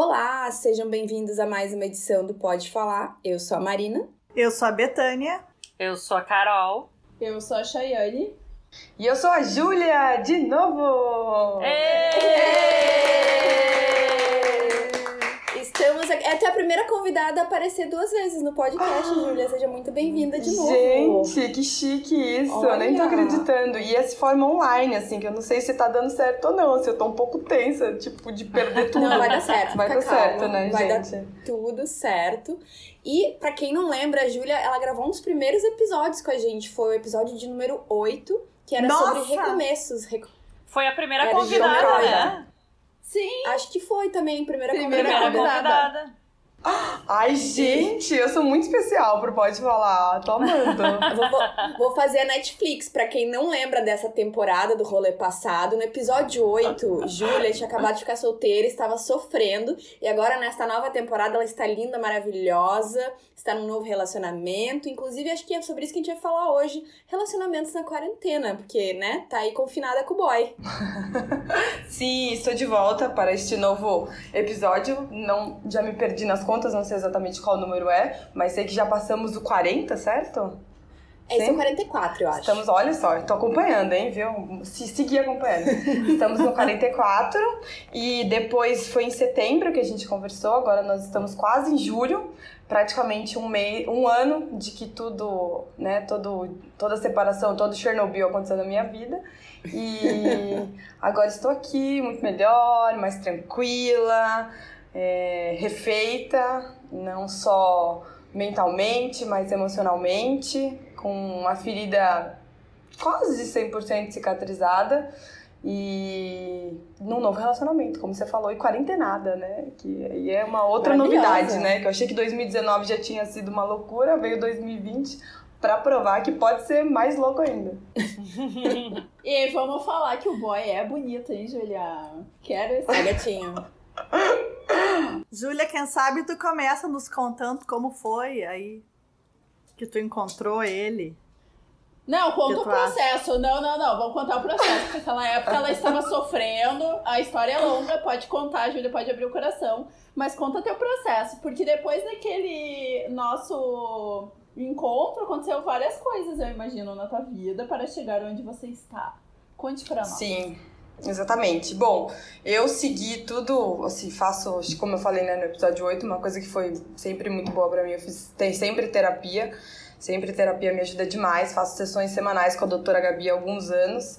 Olá, sejam bem-vindos a mais uma edição do Pode Falar. Eu sou a Marina. Eu sou a Betânia. Eu sou a Carol. Eu sou a Chayane. E eu sou a Júlia, de novo! Estamos aqui. É a primeira convidada a aparecer duas vezes no podcast, Júlia. Seja muito bem-vinda de novo. Gente, que chique isso! Eu nem tô Olha. acreditando. E essa forma online, assim, que eu não sei se tá dando certo ou não. Se eu tô um pouco tensa, tipo, de perder tudo. Não, vai dar certo. Vai dar calma. certo, né, vai gente? dar tudo certo. E, pra quem não lembra, a Júlia, ela gravou um dos primeiros episódios com a gente. Foi o episódio de número 8, que era sobre Nossa! recomeços. Reco- Foi a primeira Era convidada, né? Sim, Acho que foi também a primeira, Primeira Primeira convidada. convidada. Ai, gente, eu sou muito especial pro Pode Falar. Tô amando. Vou- vou fazer a Netflix. Pra quem não lembra dessa temporada do rolê passado, no episódio 8, Júlia tinha acabado de ficar solteira, estava sofrendo. E agora, nesta nova temporada, ela está linda, maravilhosa, está num novo relacionamento. Inclusive, acho que é sobre isso que a gente vai falar hoje: relacionamentos na quarentena. Porque, né, tá aí confinada com o boy. Sim, estou de volta para este novo episódio. Não, já me perdi nas contas, não sei exatamente qual número é, mas sei que já passamos o 40, certo? Esse é Sim. o 44, eu acho. Estamos, olha só, tô acompanhando, hein, viu? Se seguir acompanhando. Estamos no 44 e depois foi em setembro que a gente conversou, agora nós estamos quase em julho, praticamente um mês, um ano de que tudo, né, todo, toda a separação, todo Chernobyl aconteceu na minha vida. E agora estou aqui muito melhor, mais tranquila, é, refeita, não só mentalmente, mas emocionalmente, com uma ferida quase 100% cicatrizada e num novo relacionamento, como você falou, e quarentenada, né? Que aí é uma outra novidade, né? Que eu achei que 2019 já tinha sido uma loucura, veio 2020 pra provar que pode ser mais louco ainda. e vamos falar que o boy é bonito, hein, Julia? Quero esse. É, gatinho. Júlia, quem sabe tu começa nos contando como foi aí que tu encontrou ele. Não, conta o tu acha? processo. Não, não, não. Vamos contar o processo. Porque naquela época ela estava sofrendo. A história é longa, pode contar, Júlia pode abrir o coração. Mas conta teu processo. Porque depois daquele nosso encontro, aconteceu várias coisas, eu imagino, na tua vida para chegar onde você está. Conte pra nós. Sim, exatamente. Bom, eu segui tudo, assim, faço, como eu falei né, no episódio 8, uma coisa que foi sempre muito boa pra mim. Eu fiz tem sempre terapia, sempre terapia me ajuda demais. Faço sessões semanais com a doutora Gabi há alguns anos.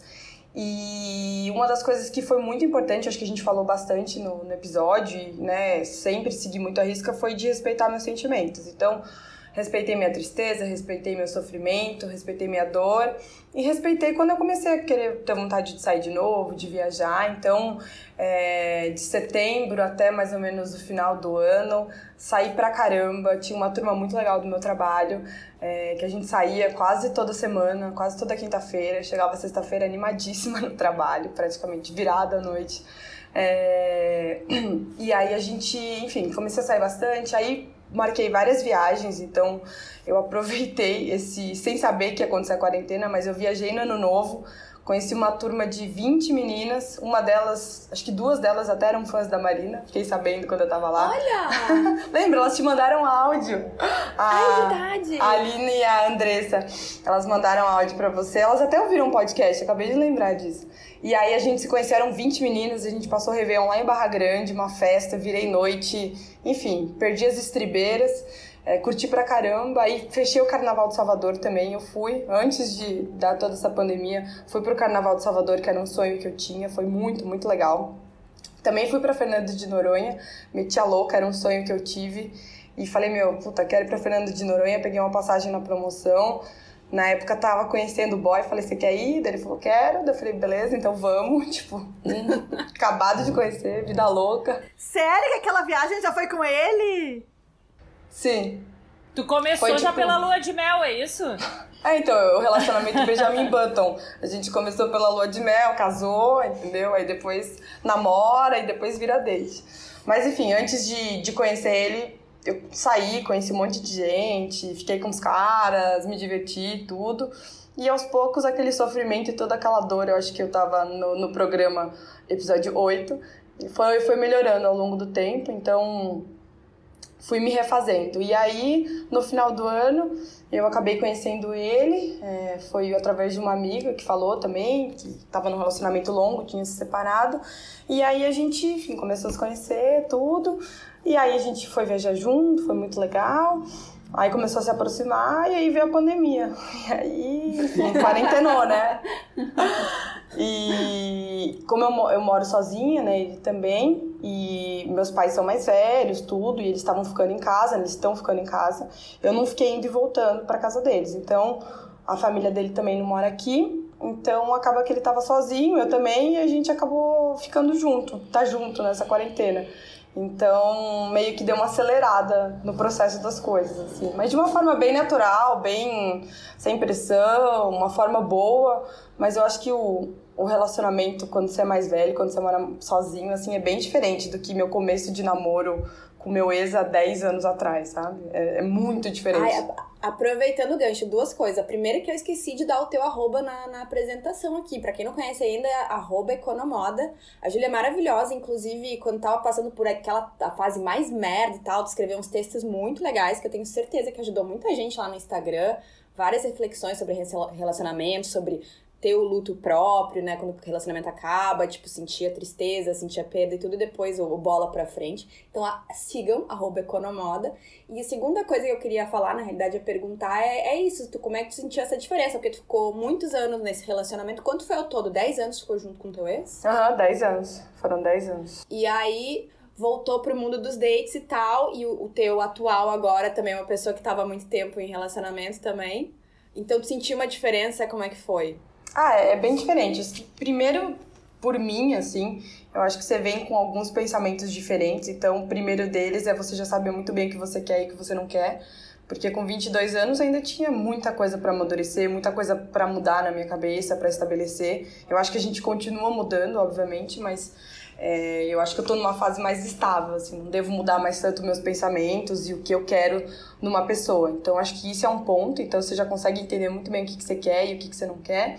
E uma das coisas que foi muito importante, acho que a gente falou bastante no, no episódio, né, sempre segui muito a risca, foi de respeitar meus sentimentos. Então, respeitei minha tristeza, respeitei meu sofrimento, respeitei minha dor e respeitei quando eu comecei a querer ter vontade de sair de novo, de viajar. Então, é, de setembro até mais ou menos o final do ano, saí pra caramba. Tinha uma turma muito legal do meu trabalho, é, que a gente saía quase toda semana, quase toda quinta-feira. Chegava sexta-feira animadíssima no trabalho, praticamente virada à noite. É, e aí a gente, enfim, comecei a sair bastante. Aí marquei várias viagens, então eu aproveitei esse, sem saber que ia acontecer a quarentena, mas eu viajei no ano novo, conheci uma turma de 20 meninas, uma delas, acho que duas delas até eram fãs da Marina, fiquei sabendo quando eu tava lá. Olha! Lembra? Elas te mandaram áudio. Ah, A, é verdade! a Aline e a Andressa, elas mandaram áudio pra você. Elas até ouviram um podcast, acabei de lembrar disso. E aí a gente se conheceram 20 meninas, a gente passou Réveillon lá em Barra Grande, uma festa, virei noite, enfim, perdi as estribeiras, é, curti pra caramba. Aí fechei o Carnaval de Salvador também, eu fui, antes de dar toda essa pandemia, fui pro Carnaval de Salvador, que era um sonho que eu tinha, foi muito, muito legal. Também fui pra Fernando de Noronha, meti a louca, era um sonho que eu tive. E falei, meu, puta, quero ir pra Fernando de Noronha, peguei uma passagem na promoção. Na época tava conhecendo o boy, falei, você quer ir? Daí ele falou, quero. Daí eu falei, beleza, então vamos. Tipo, acabado de conhecer, vida louca. Sério que aquela viagem já foi com ele? Sim. Tu começou Foi, já tipo- pela lua de mel, é isso? É, então, o relacionamento Benjamin Button. A gente começou pela lua de mel, casou, entendeu? Aí depois namora e depois vira date. Mas enfim, antes de, de conhecer ele, eu saí, conheci um monte de gente, fiquei com os caras, me diverti, tudo. E aos poucos, aquele sofrimento e toda aquela dor, eu acho que eu tava no, no programa episódio 8, foi, foi melhorando ao longo do tempo, então fui me refazendo. E aí, no final do ano, eu acabei conhecendo ele, é, foi através de uma amiga que falou também, que estava num relacionamento longo, tinha se separado. E aí a gente, enfim, começou a se conhecer, tudo. E aí a gente foi viajar junto, foi muito legal. Aí começou a se aproximar e aí veio a pandemia. E aí, enfim, quarentenou, né? E como eu, eu moro sozinha, né, ele também, e meus pais são mais velhos, tudo, e eles estavam ficando em casa, eles estão ficando em casa, eu não fiquei indo e voltando para casa deles. Então, a família dele também não mora aqui, então acaba que ele estava sozinho, eu também, e a gente acabou ficando junto, tá junto nessa quarentena. Então, meio que deu uma acelerada no processo das coisas, assim. Mas de uma forma bem natural, bem sem pressão, uma forma boa. Mas eu acho que o, o relacionamento, quando você é mais velho, quando você mora sozinho, assim, é bem diferente do que meu começo de namoro com meu ex há 10 anos atrás, sabe? É, é muito diferente. Ai, aproveitando o gancho, duas coisas. A primeira é que eu esqueci de dar o teu arroba na, na apresentação aqui. Pra quem não conhece ainda, é arroba Economoda. A Júlia é maravilhosa, inclusive, quando tava passando por aquela fase mais merda e tal, escreveu uns textos muito legais que eu tenho certeza que ajudou muita gente lá no Instagram. Várias reflexões sobre relacionamento, sobre ter o luto próprio, né? Quando o relacionamento acaba, tipo, sentir a tristeza, sentir a perda e tudo, e depois o, bola pra frente. Então, a, sigam, arroba Economoda. E a segunda coisa que eu queria falar, na realidade, é perguntar é, é isso, tu, como é que tu sentiu essa diferença? Porque tu ficou muitos anos nesse relacionamento. Quanto foi ao todo? 10 anos ficou junto com teu ex? Aham, uhum, 10 anos. Foram 10 anos. E aí voltou pro mundo dos dates e tal, e o, o teu atual agora também é uma pessoa que tava há muito tempo em relacionamento também. Então, tu sentiu uma diferença? Como é que foi? Ah, é, é bem diferente. Primeiro, por mim, assim, eu acho que você vem com alguns pensamentos diferentes. Então, o primeiro deles é você já saber muito bem o que você quer e o que você não quer. Porque com 22 anos ainda tinha muita coisa para amadurecer, muita coisa para mudar na minha cabeça, para estabelecer. Eu acho que a gente continua mudando, obviamente, mas é, eu acho que eu tô numa fase mais estável, assim, não devo mudar mais tanto meus pensamentos e o que eu quero numa pessoa. Então, acho que isso é um ponto, então você já consegue entender muito bem o que, que você quer e o que, que você não quer.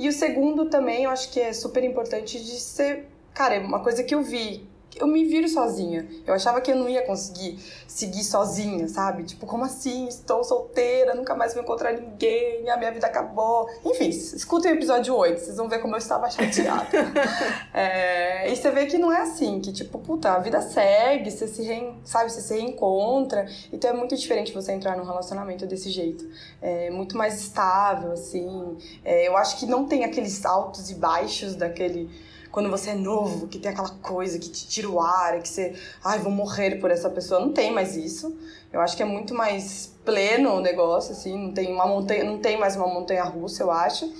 E o segundo também, eu acho que é super importante de ser, cara, é uma coisa que eu vi eu me viro sozinha. Eu achava que eu não ia conseguir seguir sozinha, sabe? Tipo, como assim? Estou solteira, nunca mais vou encontrar ninguém, a minha vida acabou. Enfim, escutem o episódio 8, vocês vão ver como eu estava chateada. é, e você vê que não é assim, que tipo, puta, a vida segue, você se, re, sabe, você se reencontra. Então é muito diferente você entrar num relacionamento desse jeito. É muito mais estável, assim. É, eu acho que não tem aqueles altos e baixos daquele quando você é novo, que tem aquela coisa que te tira o ar, que você, ai, vou morrer por essa pessoa. Não tem mais isso. Eu acho que é muito mais pleno o negócio, assim, não tem uma montanha, não tem mais uma montanha russa, eu acho.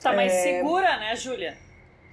Tá mais é... segura, né, Júlia?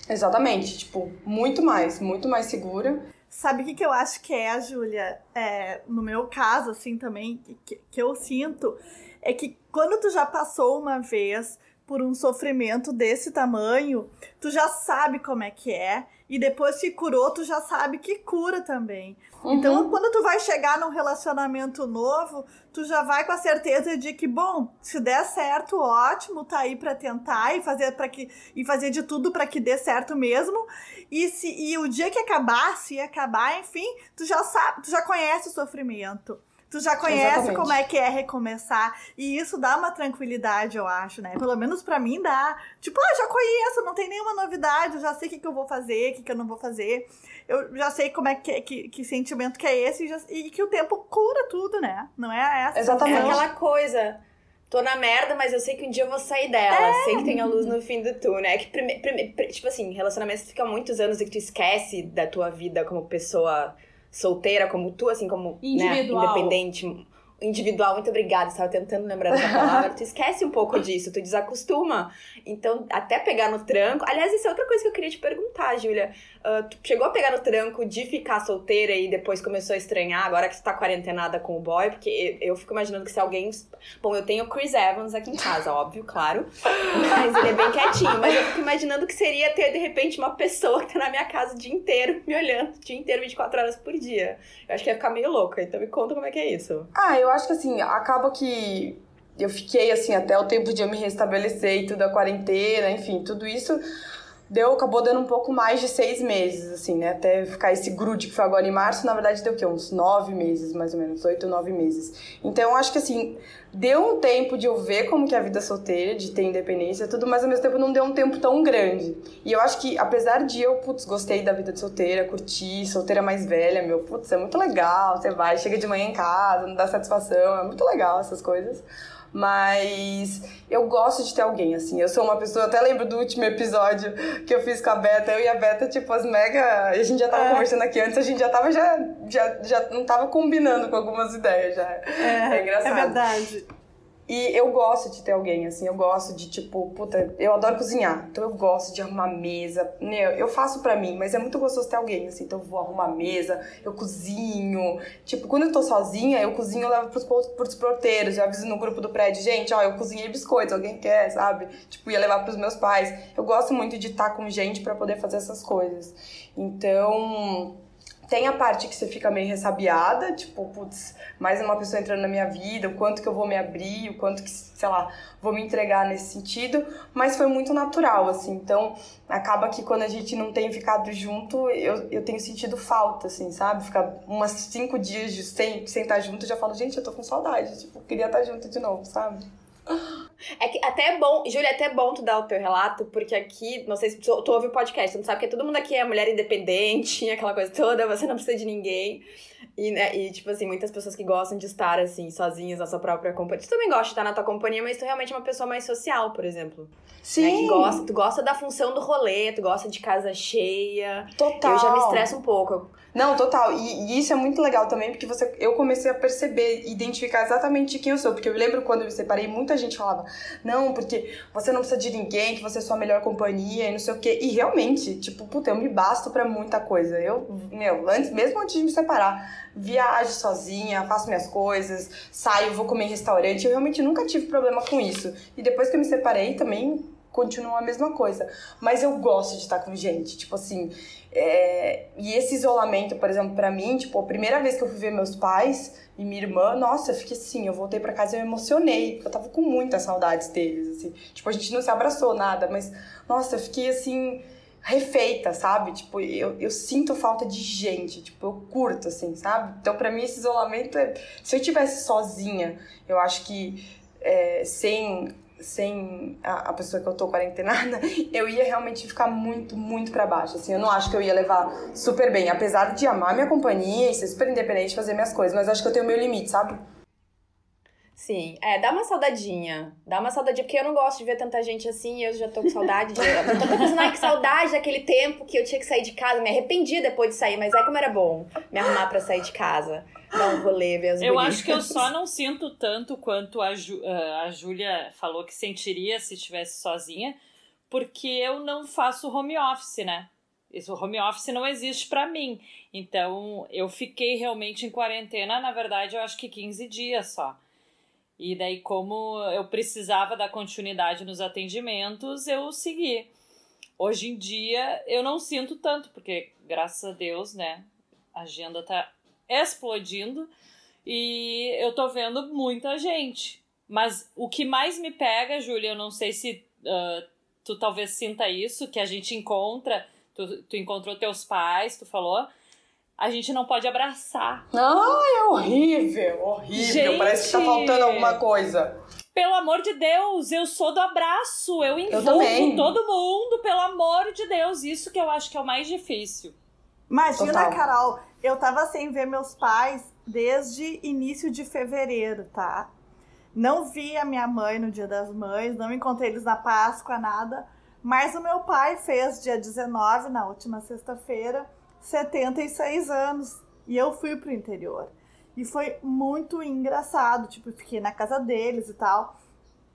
Exatamente, tipo, muito mais, muito mais segura. Sabe o que, que eu acho que é, Júlia? É, no meu caso, assim, também, que, que eu sinto, é que quando tu já passou uma vez por um sofrimento desse tamanho, tu já sabe como é que é. E depois que curou, tu já sabe que cura também. Uhum. Então, quando tu vai chegar num relacionamento novo, tu já vai com a certeza de que, bom, se der certo, ótimo, tá aí para tentar e fazer para que e fazer de tudo para que dê certo mesmo. E se e o dia que acabar, se acabar, enfim, tu já sabe, tu já conhece o sofrimento. Tu já conhece Exatamente. como é que é recomeçar. E isso dá uma tranquilidade, eu acho, né? Pelo menos para mim dá. Tipo, ah, já conheço, não tem nenhuma novidade, eu já sei o que, que eu vou fazer, o que, que eu não vou fazer. Eu já sei como é que, que, que sentimento que é esse e, já, e, que o tempo cura tudo, né? Não é essa. Exatamente. É aquela coisa. Tô na merda, mas eu sei que um dia eu vou sair dela. É. Sei que tem a luz no fim do túnel. É que, prime, prime, tipo assim, relacionamento fica muitos anos e que tu esquece da tua vida como pessoa solteira como tu, assim, como né, independente, individual, muito obrigada, estava tentando lembrar dessa palavra, tu esquece um pouco disso, tu desacostuma. Então, até pegar no tranco. Aliás, isso é outra coisa que eu queria te perguntar, Júlia. Uh, tu chegou a pegar no tranco de ficar solteira e depois começou a estranhar, agora que tu tá quarentenada com o boy? Porque eu, fico imaginando que se alguém. Bom, eu tenho o Chris Evans aqui em casa, óbvio, claro. Mas ele é bem quietinho. Mas eu fico imaginando que seria ter, de repente, uma pessoa que tá na minha casa o dia inteiro, me olhando, o dia inteiro, 24 horas por dia. Eu acho que ia ficar meio louca. Então me conta como é que é isso. Ah, eu acho que assim, acaba que eu fiquei assim até o tempo de eu me restabelecer e tudo a quarentena, enfim, tudo isso deu, acabou dando um pouco mais de seis meses, assim, né? Até ficar esse grude que foi agora em março, na verdade deu o quê? Uns nove meses, mais ou menos, oito, nove meses. Então, acho que, assim, deu um tempo de eu ver como que é a vida solteira, de ter independência tudo, mas ao mesmo tempo não deu um tempo tão grande. E eu acho que, apesar de eu, putz, gostei da vida de solteira, curti, solteira mais velha, meu, putz, é muito legal, você vai, chega de manhã em casa, não dá satisfação, é muito legal essas coisas. Mas eu gosto de ter alguém, assim. Eu sou uma pessoa, até lembro do último episódio que eu fiz com a Beta. Eu e a Beta, tipo, as mega. A gente já tava é. conversando aqui antes, a gente já tava, já, já, já não tava combinando com algumas ideias já. É, é engraçado. É verdade. E eu gosto de ter alguém, assim, eu gosto de, tipo, puta, eu adoro cozinhar, então eu gosto de arrumar mesa. Meu, eu faço pra mim, mas é muito gostoso ter alguém, assim, então eu vou arrumar mesa, eu cozinho. Tipo, quando eu tô sozinha, eu cozinho, eu levo pros, pros porteiros, eu aviso no grupo do prédio, gente, ó, eu cozinhei biscoitos, alguém quer, sabe? Tipo, ia levar pros meus pais. Eu gosto muito de estar com gente para poder fazer essas coisas. Então tem a parte que você fica meio ressabiada, tipo, putz, mais uma pessoa entrando na minha vida, o quanto que eu vou me abrir, o quanto que, sei lá, vou me entregar nesse sentido, mas foi muito natural, assim. Então, acaba que quando a gente não tem ficado junto, eu, eu tenho sentido falta, assim, sabe? Ficar umas cinco dias de, sem, sem estar junto, já falo, gente, eu tô com saudade, tipo, queria estar junto de novo, sabe? É que até é bom, Júlia, é até bom tu dar o teu relato, porque aqui, não sei se tu, tu ouve o podcast, tu não sabe que todo mundo aqui é mulher independente, aquela coisa toda, você não precisa de ninguém. E, né, e, tipo assim, muitas pessoas que gostam de estar, assim, sozinhas na sua própria companhia. Tu também gosta de estar na tua companhia, mas tu realmente é uma pessoa mais social, por exemplo. Sim. Né, que gosta, tu gosta da função do rolê, tu gosta de casa cheia. Total. Eu já me estresso um pouco. Não, total. E, e, isso é muito legal também, porque você, eu comecei a perceber, identificar exatamente quem eu sou. Porque eu lembro quando eu me separei, muita gente falava, não, porque você não precisa de ninguém, que você é sua melhor companhia e não sei o quê. E realmente, tipo, puta, eu me basto pra muita coisa. Eu, meu, antes, mesmo antes de me separar, viajo sozinha, faço minhas coisas, saio, vou comer em restaurante. Eu realmente nunca tive problema com isso. E depois que eu me separei também continua a mesma coisa. Mas eu gosto de estar com gente. Tipo assim, é, e esse isolamento, por exemplo, para mim, tipo, a primeira vez que eu fui ver meus pais e minha irmã, nossa, eu fiquei assim, eu voltei para casa e eu me emocionei, porque eu tava com muitas saudades deles, assim. Tipo, a gente não se abraçou nada, mas, nossa, eu fiquei assim, refeita, sabe? Tipo, eu, eu sinto falta de gente, tipo, eu curto, assim, sabe? Então, para mim, esse isolamento é. Se eu tivesse sozinha, eu acho que é, sem sem a, a, pessoa que eu tô quarentenada, eu ia realmente ficar muito, muito para baixo. Assim, eu não acho que eu ia levar super bem, apesar de amar minha companhia e ser super independente, fazer minhas coisas, mas acho que eu tenho meu limite, sabe? Sim, é, dá uma saudadinha. Dá uma saudadinha, porque eu não gosto de ver tanta gente assim, eu já tô com saudade de. Eu tô pensando, ai, que saudade daquele tempo que eu tinha que sair de casa. Me arrependi depois de sair, mas é como era bom me arrumar para sair de casa. Dar um rolê, ver as Eu acho que eu só não sinto tanto quanto a, Ju, a Júlia falou que sentiria se estivesse sozinha, porque eu não faço home office, né? Isso, home office não existe para mim. Então, eu fiquei realmente em quarentena, na verdade, eu acho que 15 dias só. E daí, como eu precisava da continuidade nos atendimentos, eu segui. Hoje em dia, eu não sinto tanto, porque, graças a Deus, né, a agenda tá explodindo e eu tô vendo muita gente. Mas o que mais me pega, Júlia, eu não sei se uh, tu talvez sinta isso, que a gente encontra, tu, tu encontrou teus pais, tu falou, a gente não pode abraçar. Ai, é horrível, horrível. Gente, Parece que tá faltando alguma coisa. Pelo amor de Deus, eu sou do abraço. Eu envolvo eu todo mundo, pelo amor de Deus. Isso que eu acho que é o mais difícil. Imagina, Total. Carol, eu tava sem ver meus pais desde início de fevereiro, tá? Não vi a minha mãe no Dia das Mães, não encontrei eles na Páscoa, nada. Mas o meu pai fez dia 19, na última sexta-feira, 76 anos. E eu fui pro interior. E foi muito engraçado. Tipo, fiquei na casa deles e tal.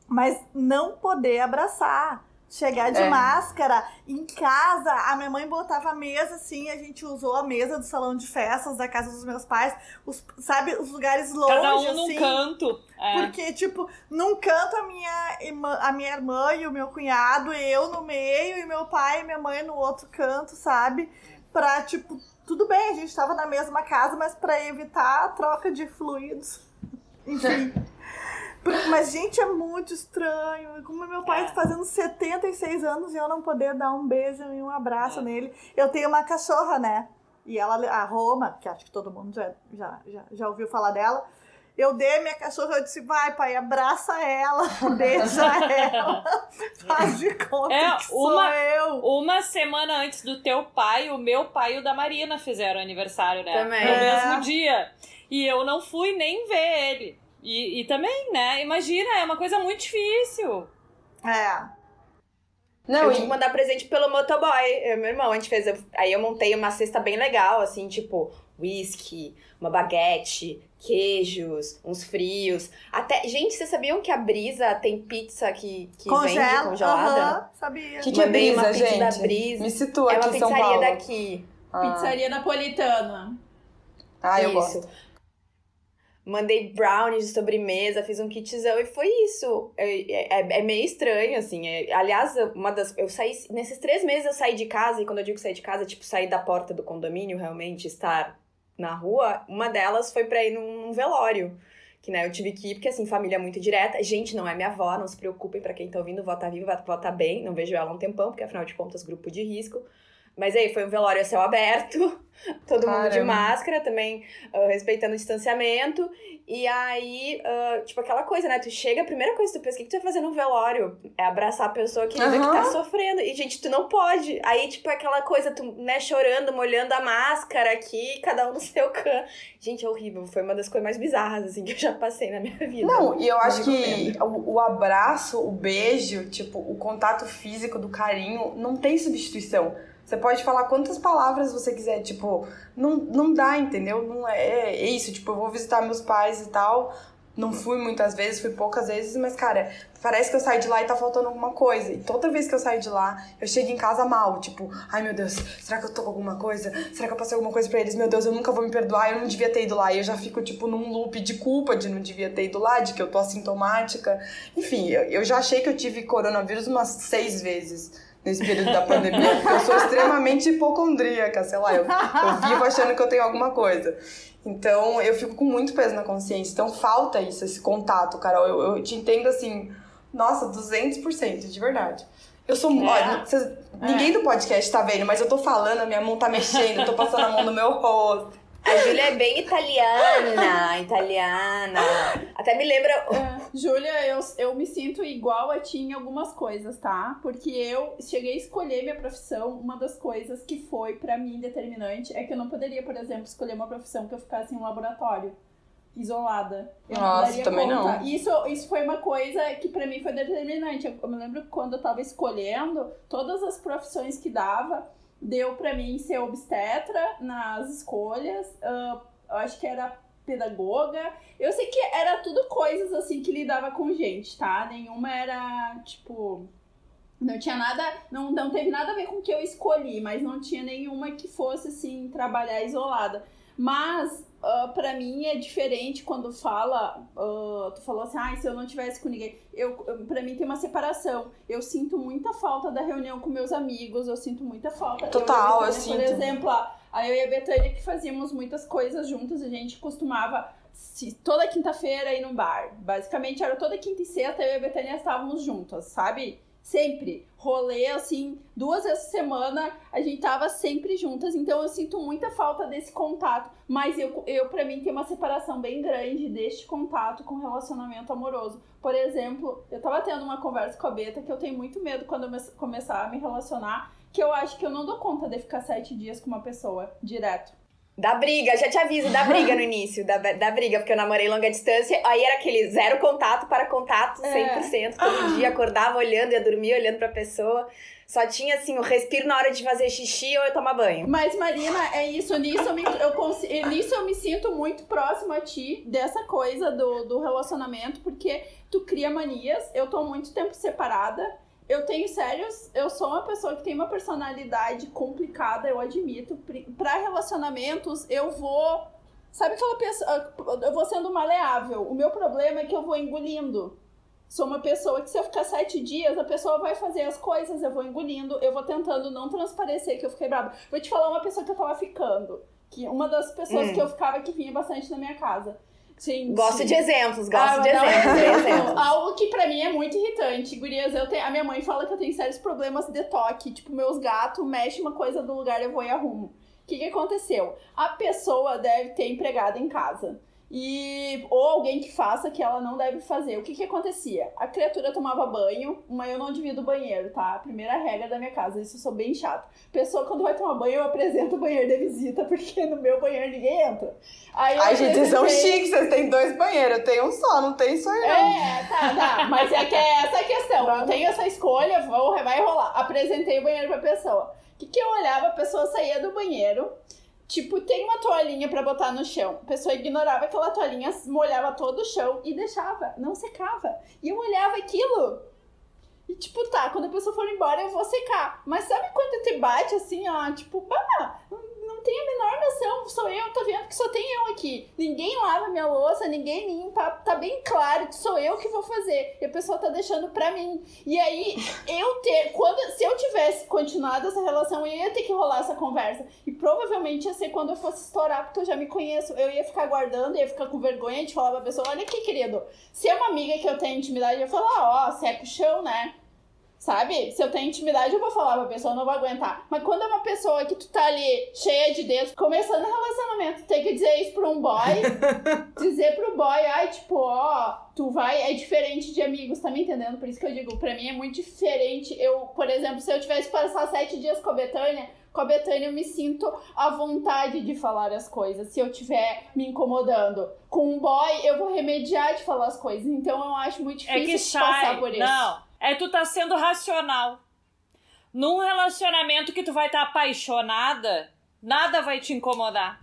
Mas não poder abraçar. Chegar de é. máscara em casa, a minha mãe botava a mesa assim, a gente usou a mesa do salão de festas da casa dos meus pais, os, sabe, os lugares longe, Cada um assim. num canto. É. Porque, tipo, num canto a minha, irmã, a minha irmã e o meu cunhado, eu no meio, e meu pai e minha mãe no outro canto, sabe? Pra, tipo, tudo bem, a gente tava na mesma casa, mas para evitar a troca de fluidos. Enfim. Mas, gente, é muito estranho. Como meu pai É. tá fazendo 76 anos e eu não poder dar um beijo e um abraço nele. Eu tenho uma cachorra, né? E ela, a Roma, que acho que todo mundo já, já, já, já ouviu falar dela. Eu dei a minha cachorra, eu disse, vai, pai, abraça ela, beija ela, faz de conta É, que sou uma- eu. Uma semana antes do teu pai, o meu pai e o da Marina fizeram aniversário, né? Também. No É. mesmo dia. E eu não fui nem ver ele. E, e também, né? Imagina, é uma coisa muito difícil. É, Não, eu tive que mandar presente pelo motoboy. Eu, meu irmão, a gente fez. Aí eu montei uma cesta bem legal, assim, tipo, whisky, uma baguete, queijos, uns frios. Até. Gente, vocês sabiam que a brisa tem pizza que, que vende congela, congelada? aham, sabia. que, que é Mandei uma brisa, pizza da gente? Brisa. Me situa É uma aqui em São pizzaria Paulo. daqui. Ah. Pizzaria napolitana. Ah, eu isso. gosto. Mandei brownies de sobremesa, fiz um kitzão e foi isso. É, é, é meio estranho, assim. É- aliás, uma das. Eu saí. Nesses três meses eu saí de casa, e quando eu digo sair de casa, é tipo sair da porta do condomínio, realmente estar na rua. Uma delas foi pra ir num, velório. Que né, eu tive que ir, porque assim, família muito direta. Gente, não é minha avó, não se preocupem, pra quem tá ouvindo, vó tá viva, vó tá bem. Não vejo ela há um tempão, porque afinal de contas, grupo de risco. Mas aí, foi um velório a céu aberto, todo mundo de Caramba. máscara, também ah, respeitando o distanciamento. E aí, ah, tipo, aquela coisa, né? Tu chega, a primeira coisa que tu pensa, o que, que tu vai fazer no velório? É abraçar a pessoa querida que tá sofrendo. E, gente, tu não pode. Aí, tipo, aquela coisa, tu, né, chorando, molhando a máscara aqui, cada um no seu canto. Gente, é horrível. Foi uma das coisas mais bizarras, assim, que eu já passei na minha vida. Não, e eu acho que o, o abraço, o beijo, tipo, o contato físico do carinho não tem substituição. Você pode falar quantas palavras você quiser, tipo, não, não dá, entendeu? Não é, é isso, tipo, eu vou visitar meus pais e tal. Não fui muitas vezes, fui poucas vezes, mas, cara, parece que eu saio de lá e tá faltando alguma coisa. E toda vez que eu saio de lá, eu chego em casa mal, tipo, ai meu Deus, será que eu tô com alguma coisa? Será que eu passei alguma coisa pra eles? Meu Deus, eu nunca vou me perdoar, eu não devia ter ido lá. E eu já fico, tipo, num loop de culpa de não devia ter ido lá, de que eu tô assintomática. Enfim, eu já achei que eu tive coronavírus umas seis vezes nesse período da pandemia, porque eu sou extremamente hipocondríaca, sei lá, eu, eu vivo achando que eu tenho alguma coisa. Então, eu fico com muito peso na consciência. Então, falta isso, esse contato, Carol. Eu, eu te entendo assim, nossa, 200%, de verdade. Eu sou. É. Olha, vocês- ninguém do podcast tá vendo, mas eu tô falando, a minha mão tá mexendo, eu tô passando a mão no meu rosto. A Júlia é bem italiana, italiana. Até me lembra. É, Júlia, eu, eu me sinto igual a ti em algumas coisas, tá? Porque eu cheguei a escolher minha profissão. Uma das coisas que foi pra mim determinante é que eu não poderia, por exemplo, escolher uma profissão que eu ficasse em um laboratório isolada. Eu não Nossa, daria também conta. não. Isso, isso foi uma coisa que pra mim foi determinante. Eu, eu me lembro que quando eu tava escolhendo todas as profissões que dava, deu pra mim ser obstetra nas escolhas. ah, eu acho que era pedagoga. Eu sei que era tudo coisas assim que lidava com gente, tá? Nenhuma era tipo. Não tinha nada. Não, não teve nada a ver com o que eu escolhi, mas não tinha nenhuma que fosse assim, trabalhar isolada. Mas, ah, pra mim, é diferente quando fala. ah, tu falou assim, ah, se eu não tivesse com ninguém. Eu, eu, pra mim tem uma separação. Eu sinto muita falta da reunião com meus amigos, eu sinto muita falta. Total, eu, eu Betânia, Por sinto. exemplo, a, a eu e a Betânia que fazíamos muitas coisas juntas, a gente costumava se, toda quinta-feira ir num bar. Basicamente era toda quinta e sexta, eu e a Betânia estávamos juntas, sabe? Sempre. Rolê, assim, duas vezes por semana, a gente tava sempre juntas. Então eu sinto muita falta desse contato. Mas eu, eu para mim, tem uma separação bem grande deste contato com relacionamento amoroso. Por exemplo, eu tava tendo uma conversa com a Beta que eu tenho muito medo quando eu me- começar a me relacionar. Que eu acho que eu não dou conta de ficar sete dias com uma pessoa direto. Da briga, já te aviso, da briga no início, da, da briga, porque eu namorei longa distância, aí era aquele zero contato para contato, 100%, todo dia, acordava olhando, ia dormir olhando pra pessoa, só tinha assim, o respiro na hora de fazer xixi ou eu tomar banho. Mas, Marina, é isso. Nisso eu me, eu nisso eu me sinto muito próximo a ti, dessa coisa do, do relacionamento, porque tu cria manias. Eu tô há muito tempo separada. Eu tenho sérios. Eu sou uma pessoa que tem uma personalidade complicada, eu admito. Pra relacionamentos, eu vou. Sabe aquela pessoa. Eu vou sendo maleável. O meu problema é que eu vou engolindo. Sou uma pessoa que se eu ficar sete dias, a pessoa vai fazer as coisas, eu vou engolindo, eu vou tentando não transparecer que eu fiquei brava. Vou te falar uma pessoa que eu tava ficando. Que uma das pessoas Hum. que eu ficava que vinha bastante na minha casa. Sim, Gosto sim. de exemplos, gosto Ah, de um exemplos, exemplos. Algo que pra mim é muito irritante. Gurias, eu tenho, a minha mãe fala que eu tenho sérios problemas de toque. Tipo, meus gatos mexem uma coisa do lugar, eu vou e arrumo. O que, que aconteceu? A pessoa deve ter empregada em casa. E, ou alguém que faça que ela não deve fazer. O que que acontecia? A criatura tomava banho, mas eu não divido o banheiro, tá? A primeira regra da minha casa, isso eu sou bem chato. Pessoa, quando vai tomar banho, eu apresento o banheiro de visita, porque no meu banheiro ninguém entra. Aí Ai, gente, vocês são chiques, vocês têm dois banheiros. Eu tenho um só, não tem só eu. é, tá, tá. Mas é que é essa a questão. Eu tenho essa escolha, vou, vai rolar. Apresentei o banheiro pra pessoa. O que, que eu olhava? A pessoa saía do banheiro. Tipo, tem uma toalhinha pra botar no chão. A pessoa ignorava aquela toalhinha, molhava todo o chão e deixava, não secava. E eu olhava aquilo. E tipo, tá, quando a pessoa for embora eu vou secar. Mas sabe quando te bate assim, ó? Tipo, bah, não, tem a menor noção. Sou eu, tá vendo que só tem eu aqui. Ninguém lava minha louça, ninguém limpa. Tá bem claro que sou eu que vou fazer. E a pessoa tá deixando pra mim. E aí, eu ter. Quando, se eu tivesse continuado essa relação, eu ia ter que rolar essa conversa. E provavelmente ia ser quando eu fosse estourar, porque eu já me conheço. Eu ia ficar guardando, ia ficar com vergonha de falar pra pessoa: olha aqui, querido. Se é uma amiga que eu tenho intimidade, eu ia falar: ó, seca o chão, né? Sabe? Se eu tenho intimidade, eu vou falar pra pessoa, eu não vou aguentar. Mas quando é uma pessoa que tu tá ali cheia de dedos, começando o relacionamento, tem que dizer isso pra um boy, dizer pro boy, ai, tipo, ó, tu vai, é diferente de amigos, tá me entendendo? Por isso que eu digo, pra mim é muito diferente. Eu, por exemplo, se eu tivesse que passar sete dias com a Betânia, com a Betânia eu me sinto à vontade de falar as coisas, se eu tiver me incomodando. Com um boy, eu vou remediar de falar as coisas. Então eu acho muito É difícil que passar por isso. Não, é tu tá sendo racional. Num relacionamento que tu vai estar apaixonada, nada vai te incomodar.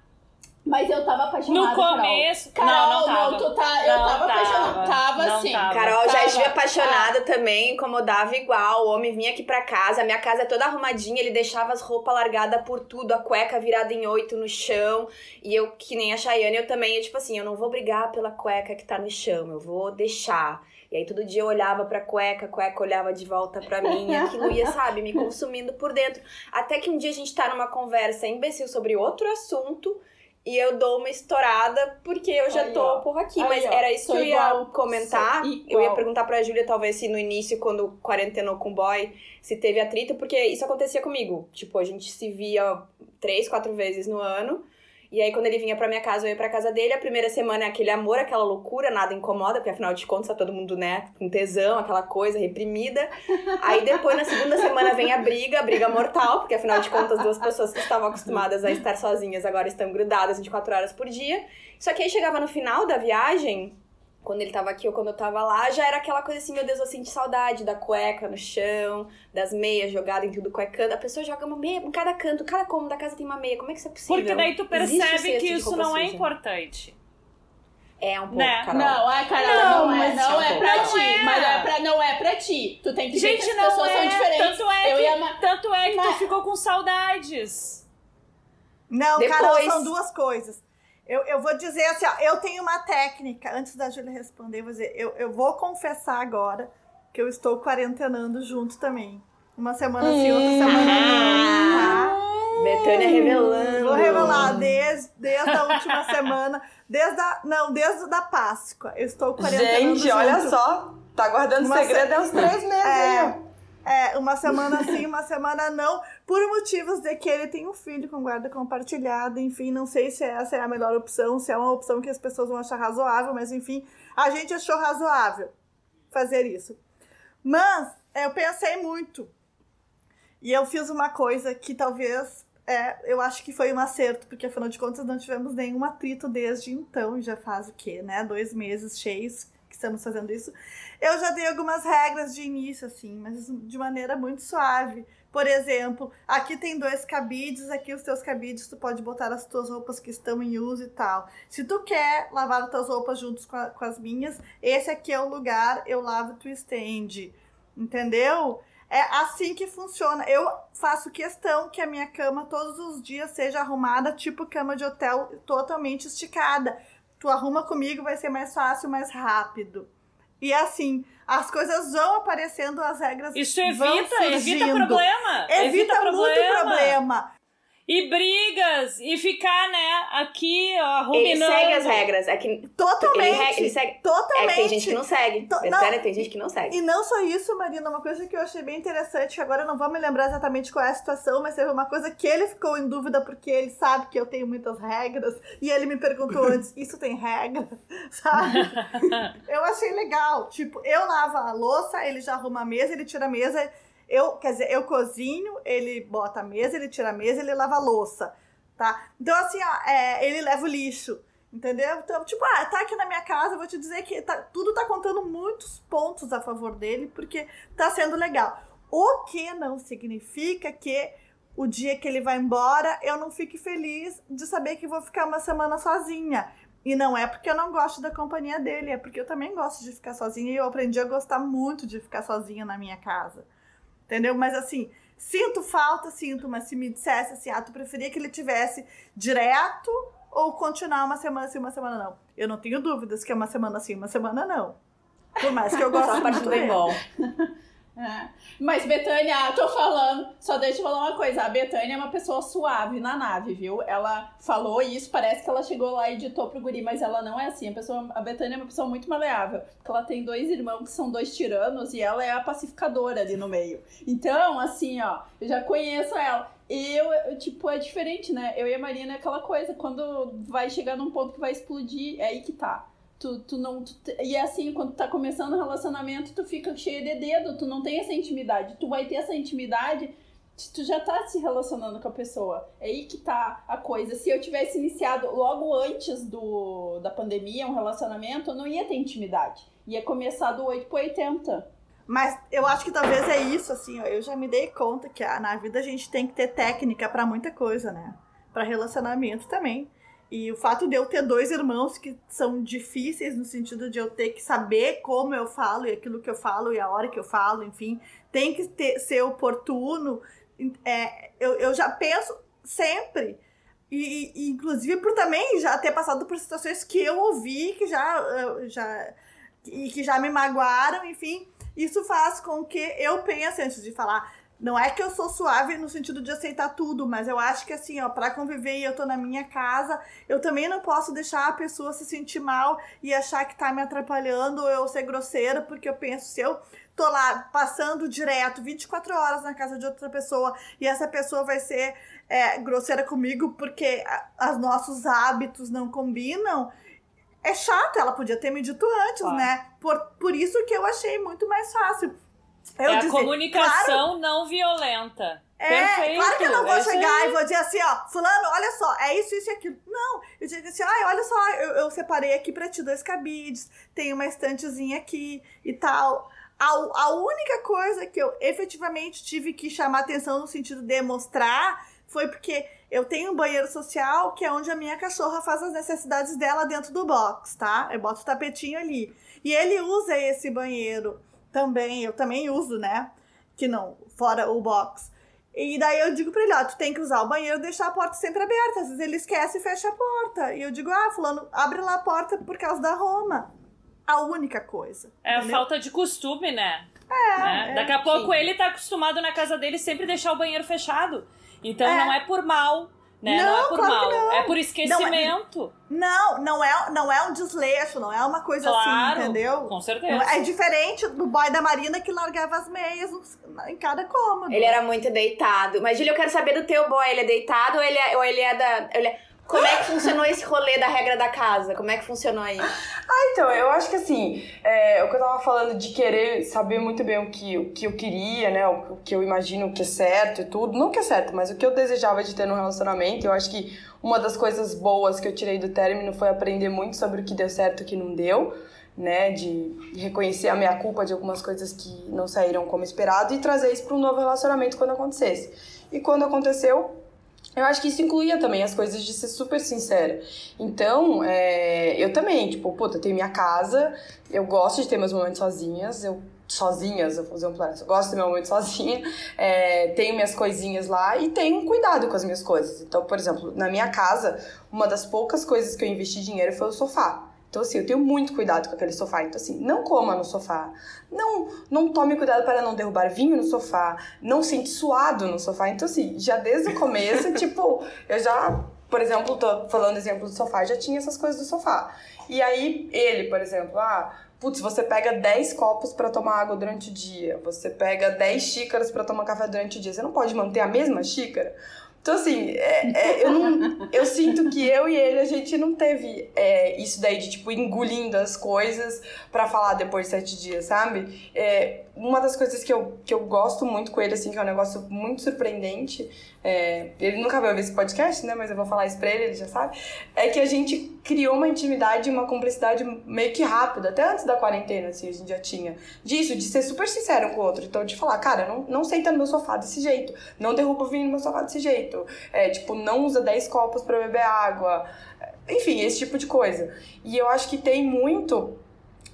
Mas eu tava apaixonada, No começo- Carol. não, não Carol, tava. tu tá... Eu Não tava apaixonada. tava. Tava Não sim. tava. Carol já Tava. estive apaixonada também, incomodava igual. O homem vinha aqui pra casa, a minha casa é toda arrumadinha, ele deixava as roupas largadas por tudo, a cueca virada em oito no chão. E eu, que nem a Chayane, eu também, eu, tipo assim, eu não vou brigar pela cueca que tá no chão, eu vou deixar. E aí todo dia eu olhava pra cueca, a cueca olhava de volta pra mim, e aquilo ia, sabe, me consumindo por dentro. Até que um dia a gente tá numa conversa imbecil sobre outro assunto. E eu dou uma estourada porque eu já Aí, tô ó. por aqui. Aí, Mas ó. era isso Sou que eu ia igual. comentar. Eu ia perguntar pra Júlia, talvez, se no início, quando quarentenou com o boy, se teve atrito, porque isso acontecia comigo. Tipo, a gente se via três, quatro vezes no ano. E aí, quando ele vinha pra minha casa, eu ia pra casa dele. A primeira semana é aquele amor, aquela loucura, nada incomoda, porque afinal de contas tá todo mundo, né, com tesão, aquela coisa reprimida. Aí depois, na segunda semana, vem a briga, a briga mortal, porque afinal de contas, duas pessoas que estavam acostumadas a estar sozinhas agora estão grudadas 24 horas por dia. Só que aí chegava no final da viagem, quando ele tava aqui ou quando eu tava lá, já era aquela coisa assim, meu Deus, eu sinto saudade da cueca no chão, das meias jogadas em tudo cuecando. A pessoa joga uma meia em cada canto, cada cômodo da casa tem uma meia. Como é que isso é possível? Porque daí tu percebe que isso não é suja. importante. É um pouco, Né? Carol. Não, é, Carol, Não, não, é, mas não é não pra é. ti. Mas é pra, não é pra ti. Tu tem que ver que Gente, as não pessoas é. são diferentes. Tanto é eu que, ia tanto é que tu Mas- ficou com saudades. Não, Depois- Carol, são duas coisas. Eu, eu vou dizer assim, ó, eu tenho uma técnica, antes da Júlia responder, eu vou dizer, eu, eu vou confessar agora que eu estou quarentenando junto também. Uma semana sim, outra semana não, tá? Betânia revelando. Vou revelar desde, desde a última semana, desde a, não, desde a Páscoa. Eu estou quarentenando Gente, olha junto. só. Tá guardando Uma segredo há uns três meses aí, ó. É, uma semana sim, uma semana não, por motivos de que ele tem um filho com guarda compartilhada, enfim, não sei se essa é a melhor opção, se é uma opção que as pessoas vão achar razoável, mas enfim, a gente achou razoável fazer isso. Mas eu pensei muito. E eu fiz uma coisa que talvez é, eu acho que foi um acerto, porque afinal de contas não tivemos nenhum atrito desde então, já faz o quê, né? Dois meses cheios que estamos fazendo isso. Eu já dei algumas regras de início, assim, mas de maneira muito suave. Por exemplo, aqui tem dois cabides, aqui os teus cabides, tu pode botar as tuas roupas que estão em uso e tal. Se tu quer lavar as tuas roupas juntos com, a- com as minhas, esse aqui é o lugar, eu lavo, tu estende. Entendeu? É assim que funciona. Eu faço questão que a minha cama todos os dias seja arrumada, tipo cama de hotel, totalmente esticada. Tu arruma comigo, vai ser mais fácil, mais rápido. E assim, as coisas vão aparecendo, as regras Isso vão evita, evita surgindo. problema. Evita, muito problema. problema. E brigas, e ficar, né, aqui, ó, ruminando. Ele segue as regras. É que Totalmente. Ele, ele segue. Totalmente. É que tem gente que não segue. To- Betânia, tem gente que não segue. E não só isso, Marina, uma coisa que eu achei bem interessante, que agora eu não vou me lembrar exatamente qual é a situação, mas teve uma coisa que ele ficou em dúvida porque ele sabe que eu tenho muitas regras, e ele me perguntou antes, isso tem regra? Sabe? eu achei legal. Tipo, eu lavo a louça, ele já arruma a mesa, ele tira a mesa. Eu, quer dizer, eu cozinho, ele bota a mesa, ele tira a mesa, ele lava a louça, tá? Então, assim, ó, é, ele leva o lixo. Entendeu? Então, tipo, ah, tá aqui na minha casa, vou te dizer que tá, tudo tá contando muitos pontos a favor dele, porque tá sendo legal. O que não significa que o dia que ele vai embora, eu não fique feliz de saber que vou ficar uma semana sozinha. E não é porque eu não gosto da companhia dele, é porque eu também gosto de ficar sozinha e eu aprendi a gostar muito de ficar sozinha na minha casa. Entendeu? Mas assim, sinto falta, sinto, mas se me dissesse assim, ah, tu preferia que ele tivesse direto ou continuar uma semana sim, uma semana não? Eu não tenho dúvidas que é uma semana sim, uma semana não. Por mais que eu goste muito dele. bom. É. Mas, Betânia, tô falando, só deixa eu falar uma coisa. A Betânia é uma pessoa suave na nave, viu? Ela falou isso, parece que ela chegou lá e editou pro guri, mas ela não é assim. A, pessoa, a Betânia é uma pessoa muito maleável. Porque ela tem dois irmãos que são dois tiranos e ela é a pacificadora ali no meio. Então, assim, ó, eu já conheço ela. Eu, eu, tipo, é diferente, né? Eu e a Marina é aquela coisa, quando vai chegar num ponto que vai explodir, é aí que tá. Tu, tu não. tu e é assim, quando tá começando o relacionamento, tu fica cheio de dedo, tu não tem essa intimidade. Tu vai ter essa intimidade se tu já tá se relacionando com a pessoa. É aí que tá a coisa. Se eu tivesse iniciado logo antes do, da pandemia um relacionamento, eu não ia ter intimidade. Ia começar do 8 pro 80. Mas eu acho que talvez é isso, assim, ó, eu já me dei conta que ah, na vida a gente tem que ter técnica pra muita coisa, né? Pra relacionamento também. E o fato de eu ter dois irmãos que são difíceis no sentido de eu ter que saber como eu falo e aquilo que eu falo e a hora que eu falo, enfim, tem que ter, ser oportuno. É, eu, eu já penso sempre. E, e, inclusive por também já ter passado por situações que eu ouvi que já, já e que já me magoaram, enfim, isso faz com que eu pense antes de falar. Não é que eu sou suave no sentido de aceitar tudo, mas eu acho que assim, ó, para conviver e eu tô na minha casa, eu também não posso deixar a pessoa se sentir mal e achar que tá me atrapalhando ou eu ser grosseira, porque eu penso, se eu tô lá passando direto 24 horas na casa de outra pessoa e essa pessoa vai ser é, grosseira comigo porque a- os nossos hábitos não combinam, é chato, ela podia ter me dito antes, Claro. né? Por, por isso que eu achei muito mais fácil. Eu é a dizer, comunicação não violenta. é, Perfeito. claro que eu não vou é chegar e vou dizer assim, ó, fulano, olha só, é isso, isso e aquilo. Não, eu digo assim, ai, olha só, eu, eu separei aqui pra ti dois cabides, tem uma estantezinha aqui e tal. A, a única coisa que eu efetivamente tive que chamar atenção no sentido de mostrar foi porque eu tenho um banheiro social que é onde a minha cachorra faz as necessidades dela dentro do box, tá? Eu boto o tapetinho ali. E ele usa esse banheiro também, eu também uso, né? Que não, fora o box. E daí eu digo pra ele, ó, tu tem que usar o banheiro e deixar a porta sempre aberta. Às vezes ele esquece e fecha a porta. E eu digo, ah, fulano, abre lá a porta por causa da Roma. A única coisa. É a entendeu? falta de costume, né? É, é, Daqui a pouco sim. ele tá acostumado na casa dele sempre deixar o banheiro fechado. Então É. não é por mal, né? Não, é por claro que mal. não. É por esquecimento. Não, não é, não é um desleixo, não é uma coisa claro. assim, entendeu? Com Não certeza. É diferente do boy da Marina que largava as meias em cada cômodo. Ele era muito deitado. Mas, Júlia, eu quero saber do teu boy. Ele é deitado ou ele é, ou ele é da. Ele é... Como é que funcionou esse rolê da regra da casa? Como é que funcionou aí? Então, eu acho que assim, é, o que eu tava falando de querer saber muito bem o que, o que eu queria, né? O, o que eu imagino que é certo e tudo. Não que é certo, mas o que eu desejava de ter num relacionamento. Eu acho que uma das coisas boas que eu tirei do término foi aprender muito sobre o que deu certo e o que não deu. Né, de reconhecer a minha culpa de algumas coisas que não saíram como esperado e trazer isso para um novo relacionamento quando acontecesse. E quando aconteceu, eu acho que isso incluía também as coisas de ser super sincera. Então, é, eu também, tipo, puta, eu tenho minha casa, eu gosto de ter meus momentos sozinhas, eu sozinhas, eu vou fazer um plano, eu gosto de ter meu momento sozinha, é, tenho minhas coisinhas lá e tenho cuidado com as minhas coisas. Então, por exemplo, na minha casa, uma das poucas coisas que eu investi dinheiro foi o sofá. Então, assim, eu tenho muito cuidado com aquele sofá. Então, assim, não coma no sofá. Não, não tome cuidado para não derrubar vinho no sofá. Não sente suado no sofá. Então, assim, já desde o começo, tipo, eu já, por exemplo, tô falando exemplo do sofá, já tinha essas coisas do sofá. E aí, ele, por exemplo, ah, putz, você pega 10 copos para tomar água durante o dia. Você pega 10 xícaras para tomar café durante o dia. Você não pode manter a mesma xícara? Então, assim, é, é, eu, não, eu sinto que eu e ele, a gente não teve é, isso daí de, tipo, engolindo as coisas para falar depois de sete dias, sabe? É, uma das coisas que eu, que eu gosto muito com ele, assim, que é um negócio muito surpreendente, é, ele nunca vai ouvir esse podcast, né? Mas eu vou falar isso pra ele, ele já sabe. É que a gente criou uma intimidade, uma cumplicidade meio que rápida, até antes da quarentena, assim, a gente já tinha. Disso, de ser super sincero com o outro. Então, de falar, cara, não, não senta no meu sofá desse jeito, não derruba o vinho no meu sofá desse jeito. É, tipo, não usa 10 copos para beber água. Enfim, esse tipo de coisa. E eu acho que tem muito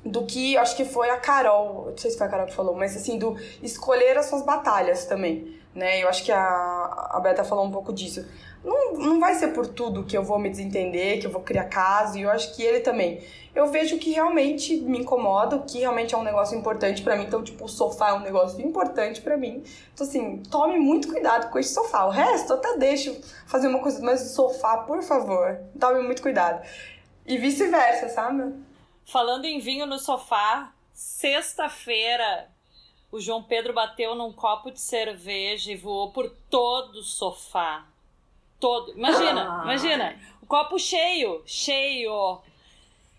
do que acho que foi a Carol, não sei se foi a Carol que falou, mas assim, do escolher as suas batalhas também, né? Eu acho que a, a Beta falou um pouco disso. Não, não vai ser por tudo que eu vou me desentender, que eu vou criar caso, e eu acho que ele também. Eu vejo que realmente me incomoda, que realmente é um negócio importante para mim. Então, tipo, o sofá é um negócio importante para mim. Então, assim, tome muito cuidado com esse sofá. O resto, até deixo fazer uma coisa, mas o sofá, por favor, tome muito cuidado. E vice-versa, sabe? Falando em vinho no sofá, sexta-feira o João Pedro bateu num copo de cerveja e voou por todo o sofá. Todo. Imagina, ah. imagina. O copo cheio, cheio.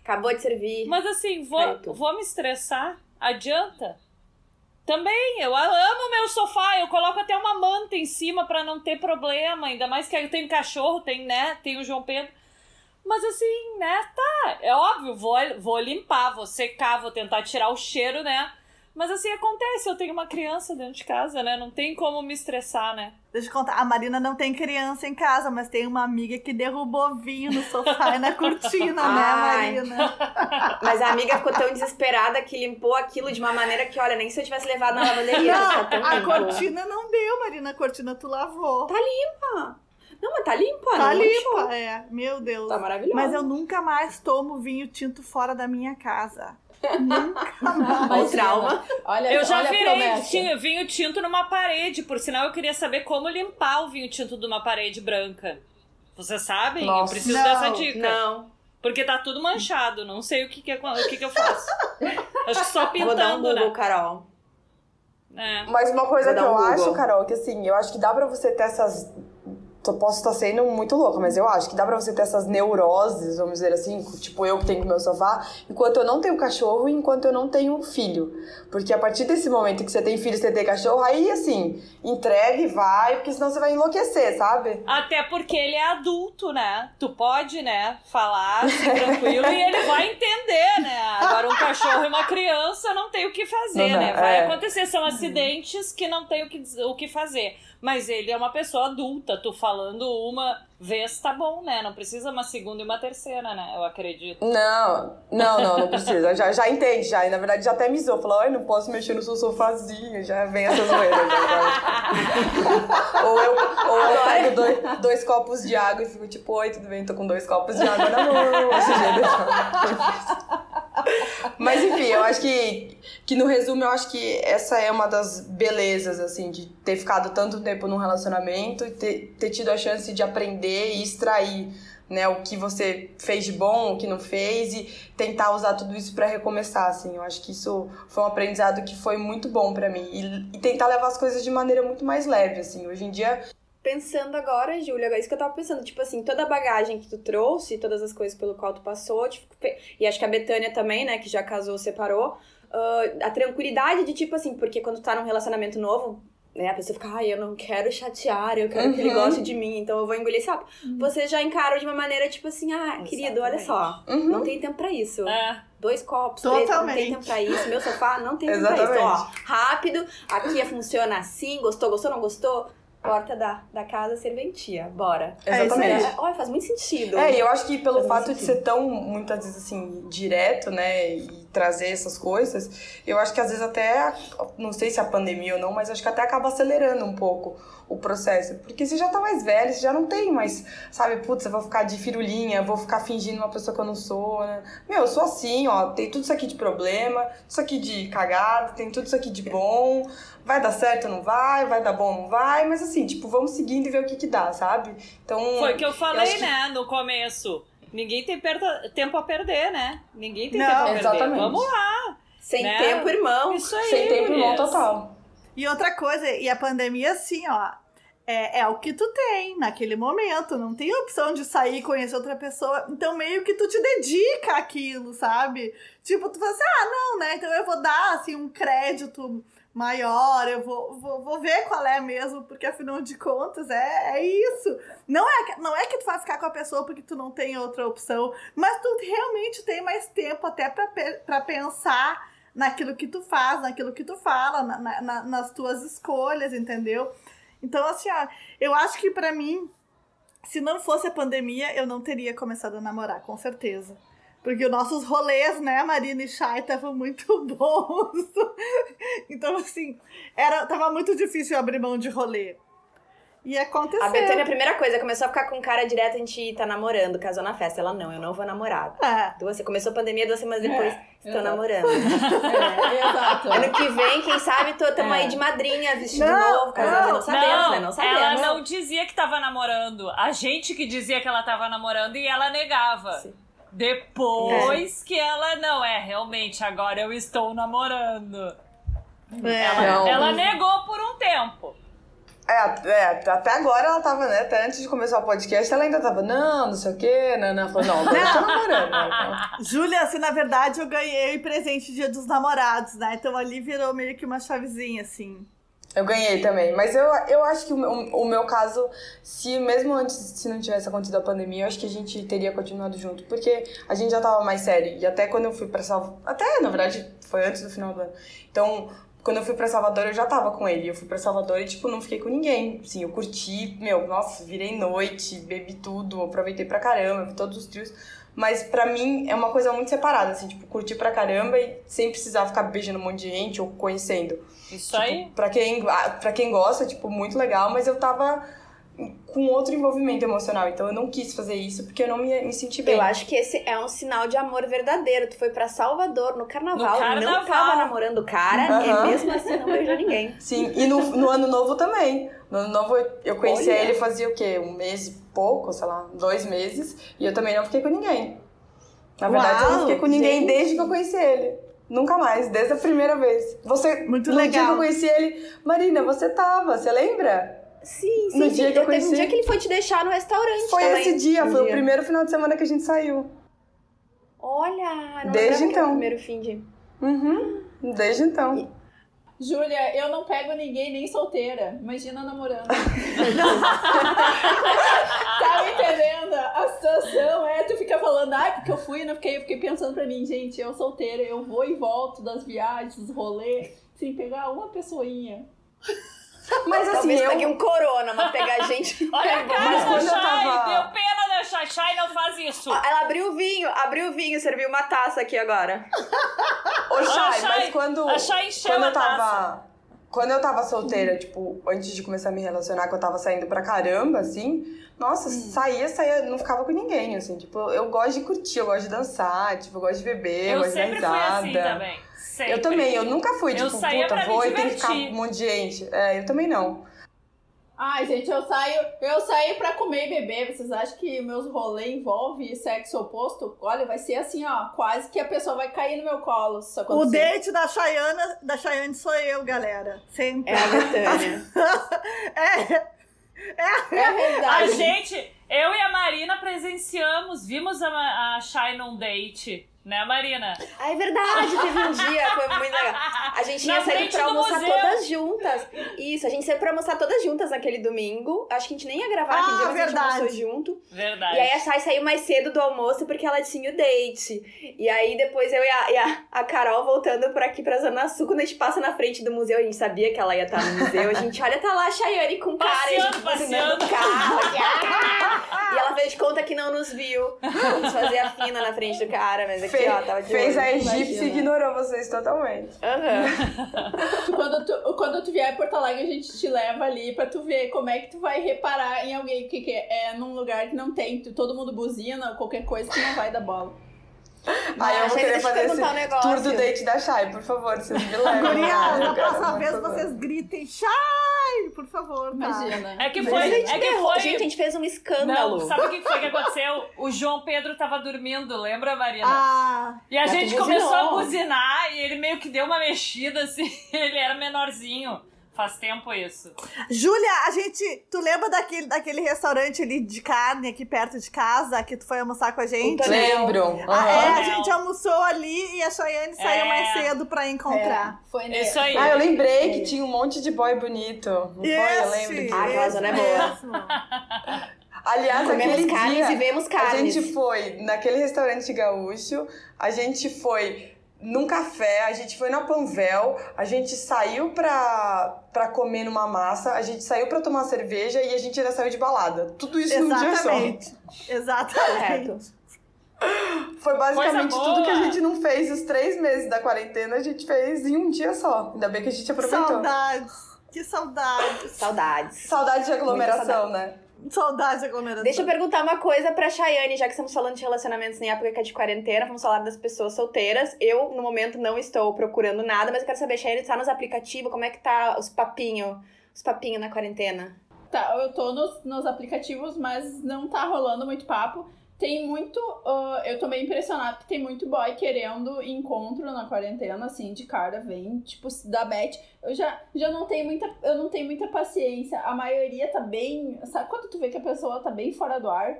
Acabou de servir. Mas assim, vou, vou me estressar? Adianta? Também, eu amo meu sofá, eu coloco até uma manta em cima para não ter problema, ainda mais que eu tenho cachorro, tem, né, tem o João Pedro. Mas assim, né, tá, é óbvio, vou, vou limpar, vou secar, vou tentar tirar o cheiro, né? Mas assim, acontece, eu tenho uma criança dentro de casa, né? Não tem como me estressar, né? Deixa eu contar, a Marina não tem criança em casa, mas tem uma amiga que derrubou vinho no sofá e na cortina, né, Marina? Mas a amiga ficou tão desesperada que limpou aquilo de uma maneira que, olha, nem se eu tivesse levado na lavanderia. Não, a cortina não deu, Marina, a cortina tu lavou. Tá limpa. Não, mas tá limpa, Tá limpa, é. Meu Deus. Tá maravilhoso. Mas eu nunca mais tomo vinho tinto fora da minha casa. nunca mais. O trauma. Olha, eu já olha virei tinha vinho tinto numa parede, por sinal eu queria saber como limpar o vinho tinto de uma parede branca. Vocês sabem? Nossa, eu preciso não, dessa dica. Não. Porque tá tudo manchado, não sei o que, que, é, o que, que eu faço. Acho que só pintando, Vou dar um Google, né? Carol. É. Mas uma coisa Vou que eu um acho, Carol, que assim, eu acho que dá pra você ter essas posso estar sendo muito louca, mas eu acho que dá pra você ter essas neuroses, vamos dizer assim, tipo eu que tenho com meu sofá, enquanto eu não tenho cachorro e enquanto eu não tenho filho. Porque a partir desse momento que você tem filho, você tem cachorro, aí assim, entregue e vai, porque senão você vai enlouquecer, sabe? Até porque ele é adulto, né? Tu pode, né, falar tranquilo e ele vai entender, né? Agora um cachorro e uma criança não tem o que fazer, não, né? Vai é. acontecer, são acidentes que não tem o que, o que fazer. Mas ele é uma pessoa adulta, tu falando uma vez tá bom, né? Não precisa uma segunda e uma terceira, né? Eu acredito. Não, não, não, não precisa. já, já entende, já. E na verdade já até misou. Falou, ai, não posso mexer no seu sofazinho. Já vem essa zoeira. ou eu, ou eu pego dois, dois copos de água e fico tipo, oi, tudo bem? Tô com dois copos de água na mão. Mas enfim, eu acho que, que no resumo, eu acho que essa é uma das belezas, assim, de ter ficado tanto tempo num relacionamento e ter, ter tido a chance de aprender e extrair né, o que você fez de bom, o que não fez e tentar usar tudo isso para recomeçar, assim. Eu acho que isso foi um aprendizado que foi muito bom para mim e, e, tentar levar as coisas de maneira muito mais leve, assim. Hoje em dia pensando agora, Júlia, é isso que eu tava pensando, tipo assim, toda a bagagem que tu trouxe, todas as coisas pelo qual tu passou, tipo, e acho que a Betânia também, né, que já casou, separou, uh, a tranquilidade de tipo assim, porque quando tu tá num relacionamento novo, né, a pessoa fica, ai, eu não quero chatear, eu quero uhum. que ele uhum. goste de mim, então eu vou engolir sapo. Uhum. Você já encara de uma maneira tipo assim, ah, Exatamente. querido, olha só, uhum. não tem tempo pra isso. É. Dois copos, três, não tem tempo pra isso. Meu sofá não tem tempo pra isso. Então, ó, rápido, aqui funciona assim, gostou, gostou, não gostou? Porta da, da casa serventia. Bora. É Exatamente. É, olha, faz muito sentido. É, e eu acho que pelo faz fato de ser tão, muitas vezes assim, direto, né? E trazer essas coisas, eu acho que às vezes até, não sei se é a pandemia ou não, mas acho que até acaba acelerando um pouco o processo. Porque você já tá mais velho, você já não tem mais, sabe, putz, eu vou ficar de firulinha, vou ficar fingindo uma pessoa que eu não sou, né? Meu, eu sou assim, ó, tem tudo isso aqui de problema, isso aqui de cagada, tem tudo isso aqui de bom, vai dar certo ou não vai, vai dar bom ou não vai, mas assim, tipo, vamos seguindo e ver o que que dá, sabe? Então... Foi o que eu falei, eu né, no começo. Ninguém tem perda, tempo a perder, né? Ninguém tem Não, tempo a perder. exatamente. Vamos lá. Sem Né? tempo, irmão. Isso aí. Sem tempo irmão total. E outra coisa, e a pandemia, assim, ó, é, é o que tu tem naquele momento. Não tem opção de sair e conhecer outra pessoa. Então, meio que tu te dedica àquilo, sabe? Tipo, tu fala assim, ah, não, né? Então eu vou dar, assim, um crédito maior, eu vou, vou, vou ver qual é mesmo, porque afinal de contas é, é isso. Não é, que- não é que tu vai ficar com a pessoa porque tu não tem outra opção, mas tu realmente tem mais tempo até pra pensar naquilo que tu faz, naquilo que tu fala, na- na- na- nas tuas escolhas, entendeu? Então, assim, ó, eu acho que pra mim, se não fosse a pandemia, eu não teria começado a namorar, com certeza. Porque os nossos rolês, né, Marina e Chay, estavam muito bons. então, assim, era, tava muito difícil abrir mão de rolê. E aconteceu. A Betânia, a primeira coisa, começou a ficar com cara direto, a gente tá namorando, casou na festa. Ela, não, eu não vou namorar. É. Duas, começou a pandemia, duas semanas depois, estou exato. namorando. É, exato. Ano que vem, quem sabe, tô, tamo É. aí de madrinha, vestido Não, novo, casando, não sabemos, não, né? Não sabemos. ela não dizia que tava namorando. A gente que dizia que ela tava namorando e ela negava. Sim. Depois que ela, não, é, realmente, agora eu estou namorando. É. Ela, Não. ela negou por um tempo. É, é, até agora ela tava, né? Até antes de começar o podcast, ela ainda tava, não, não sei o quê, não, não. Falou, não, eu tô namorando. né? Então, Júlia, assim, na verdade, eu ganhei presente dia dos namorados, né? Então ali virou meio que uma chavezinha, assim. Eu ganhei também. Mas eu, eu acho que o, meu- o meu caso, se mesmo antes, se não tivesse acontecido a pandemia, eu acho que a gente teria continuado junto. Porque a gente já tava mais sério. E até quando eu fui pra Salvador. Até, na verdade, foi antes do final do ano. Então, quando eu fui pra Salvador, eu já tava com ele. Eu fui pra Salvador e, tipo, não fiquei com ninguém. Assim, eu curti, meu, nossa, virei noite, bebi tudo, aproveitei pra caramba, vi todos os trios. Mas pra mim é uma coisa muito separada, assim, tipo, curtir pra caramba e sem precisar ficar beijando um monte de gente ou conhecendo. Isso Tipo, aí. Pra quem, ah, pra quem gosta, tipo, muito legal, mas eu tava com outro envolvimento emocional, então eu não quis fazer isso porque eu não me, me senti bem. Eu acho que esse é um sinal de amor verdadeiro. Tu foi pra Salvador no carnaval, No carnaval. não tava namorando o cara Aham. e mesmo assim não beijou ninguém. Sim, e no, no ano novo também. No ano novo eu- conheci Olha. ele fazia o quê? Um mês e pouco, sei lá, dois meses, e eu também não fiquei com ninguém. Na verdade, eu não fiquei com ninguém gente. desde que eu conheci ele. Nunca mais, desde a primeira vez. Você, Muito no dia legal. que eu conheci ele, Marina, você tava, você lembra? Sim, sim. No sim. dia que eu Teve um conheci- dia que ele foi te deixar no restaurante Foi também. esse dia, Um foi o primeiro final de semana que a gente saiu. Olha, não Desde era o então. primeiro fim de... Uhum, desde então. Júlia, eu não pego ninguém nem solteira. Imagina namorando. tá me entendendo? A situação é, tu fica falando, ai, porque eu fui, não fiquei, eu fiquei pensando pra mim, gente, eu solteira, eu vou e volto das viagens, dos rolês, sem pegar uma pessoinha. Mas assim, Talvez eu... pegue um corona, mas pegar gente... Olha a cara Mas da quando eu Chay, tava- deu pena da Chay. Chay não faz isso. Ó, Ela abriu o vinho, abriu o vinho, serviu uma taça aqui agora. Ô, Chay, Chay, mas quando, a Chay quando eu tava. Quando eu tava solteira, tipo, antes de começar a me relacionar, que eu tava saindo pra caramba, assim, nossa, saía, saía, não ficava com ninguém, assim, tipo, eu, eu gosto de curtir, eu gosto de dançar, tipo, eu gosto de beber, eu, Eu gosto de sempre fui risada. assim também. Sempre. Eu também, eu nunca fui, Eu tipo, puta, vou e tem que ficar divertir. um monte de gente. É, eu também não. Ai, gente, eu saio, eu saio pra comer e beber. Vocês acham que meus rolês envolvem sexo oposto? Olha, vai ser assim, ó, quase que a pessoa vai cair no meu colo O date da Chayana, da Chayane sou eu, galera. Sempre. É a Betânia. É. É A verdade. gente, eu e a Marina presenciamos, vimos a, a Chay num date, né, Marina? Ah, é verdade, teve um dia, foi muito legal. A gente ia sair pra almoçar museu. todas juntas. Isso, a gente saiu pra almoçar todas juntas naquele domingo. Acho que a gente nem ia gravar naquele Ah, dia, mas a verdade. gente almoçou junto. Verdade. E aí a Chay saiu mais cedo do almoço porque ela tinha o date. E aí depois eu e a, e a, a Carol voltando por aqui pra Zona Sul, quando a gente passa na frente do museu, a gente sabia que ela ia estar no museu. A gente olha, tá lá a Chayane com cara, e a gente Passeando, buzinando o passeando. carro. E ela fez de conta que não nos viu. Vamos fazer a fina na frente do cara, mas aqui, Fe- ó, tava de fez olho. a egípcia e ignorou vocês totalmente. Aham. Quando tu, quando tu vier a Porto Alegre, a gente te leva ali pra tu ver como é que tu vai reparar em alguém que, que é num lugar que não tem, todo mundo buzina, qualquer coisa que não vai dar bola. Aí eu vou querer fazer esse perguntar um negócio. tour do date da Shai, por favor, vocês me levem. Gurias, Eu na próxima vez favor. vocês gritem Shai, por favor, tá? Imagina. É que foi. a gente É que foi. Gente, a gente fez um escândalo. Não, sabe o que foi que aconteceu? O João Pedro tava dormindo, lembra, Marina? Ah, E a gente buzinou. começou a buzinar e ele meio que deu uma mexida, assim. Ele era menorzinho. Faz tempo isso. Júlia, a gente. Tu lembra daquele, daquele restaurante ali de carne aqui perto de casa que tu foi almoçar com a gente? Lembro. Ah, é, a gente almoçou ali e a Chayane saiu É. mais cedo pra encontrar. É, foi nesse. Isso aí. Ah, eu lembrei que tinha um monte de boy bonito. Não foi? Eu lembro disso. Ah, aquela zona é boa. mesmo. Aliás, Comemos aquele carnes dia, e vemos a carnes. gente foi naquele restaurante gaúcho, a gente foi num café, a gente foi na Panvel, a gente saiu pra, pra comer numa massa, a gente saiu pra tomar cerveja e a gente ainda saiu de balada. Tudo isso num dia só. Exatamente. Exatamente. Correto. Foi basicamente tudo que a gente não fez os três meses da quarentena, a gente fez em um dia só. Ainda bem que a gente aproveitou. Saudades. Que saudades. Saudades. Saudade de aglomeração, Muita né? Saudades de aglomeração. Deixa eu perguntar uma coisa pra Chayane, já que estamos falando de relacionamentos em época de quarentena, vamos falar das pessoas solteiras. Eu, no momento, não estou procurando nada, mas eu quero saber, Chayane, tá nos aplicativos, como é que tá os papinhos, os papinhos na quarentena? Tá, eu tô nos, nos aplicativos, mas não tá rolando muito papo. Tem muito. ah, eu tô meio impressionada porque tem muito boy querendo encontro na quarentena, assim, de cara, vem, tipo, da bet. Eu já, já não tenho muita. Eu não tenho muita paciência. A maioria tá bem. Sabe quando tu vê que a pessoa tá bem fora do ar?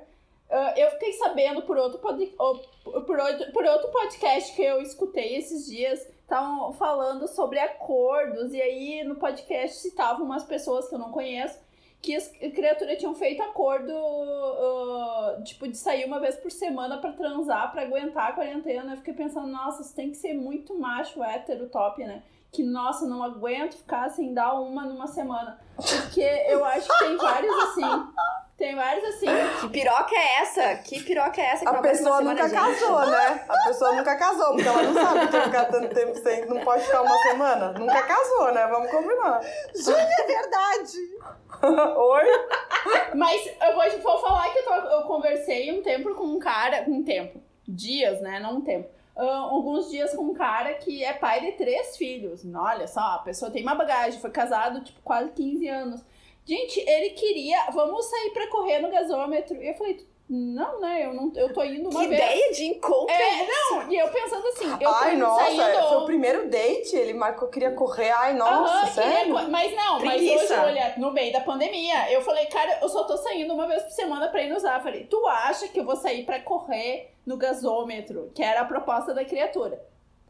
Ah, eu fiquei sabendo por outro, pod, por, outro, por outro podcast que eu escutei esses dias, estavam falando sobre acordos, e aí no podcast citavam umas pessoas que eu não conheço que as criaturas tinham feito acordo, ah, tipo, de sair uma vez por semana pra transar, pra aguentar a quarentena. Eu fiquei pensando, nossa, isso tem que ser muito macho, hétero, top, né? Que, nossa, não aguento ficar sem dar uma numa semana. Porque eu acho que tem vários assim. Tem vários assim. Que piroca é essa? Que piroca é essa que A pessoa nunca semana, gente? casou, né? A pessoa nunca casou, porque ela não sabe que ficar tanto tempo sem. Não pode ficar uma semana. Nunca casou, né? Vamos combinar. É verdade. Oi? Mas eu vou, vou falar que eu, tô- eu conversei um tempo com um cara. Um tempo. Dias, né? Não um tempo. Ah, alguns dias com um cara que é pai de três filhos. Olha só, a pessoa tem uma bagagem, foi casado, tipo, quase 15 anos. Gente, ele queria. Vamos sair pra correr no gasômetro. E eu falei, não, né? Eu, não, eu tô indo uma Que vez. ideia de encontro É, não, e eu pensando assim, eu tô Ai, nossa, saindo. foi o primeiro date. Ele marcou, queria correr. Ai, nossa, Aham, queria sério? co- Mas não, mas Preguiça. hoje, olha, no meio da pandemia, eu falei, cara, eu só tô saindo uma vez por semana pra ir nos usar. Falei, tu acha que eu vou sair pra correr no gasômetro? Que era a proposta da criatura.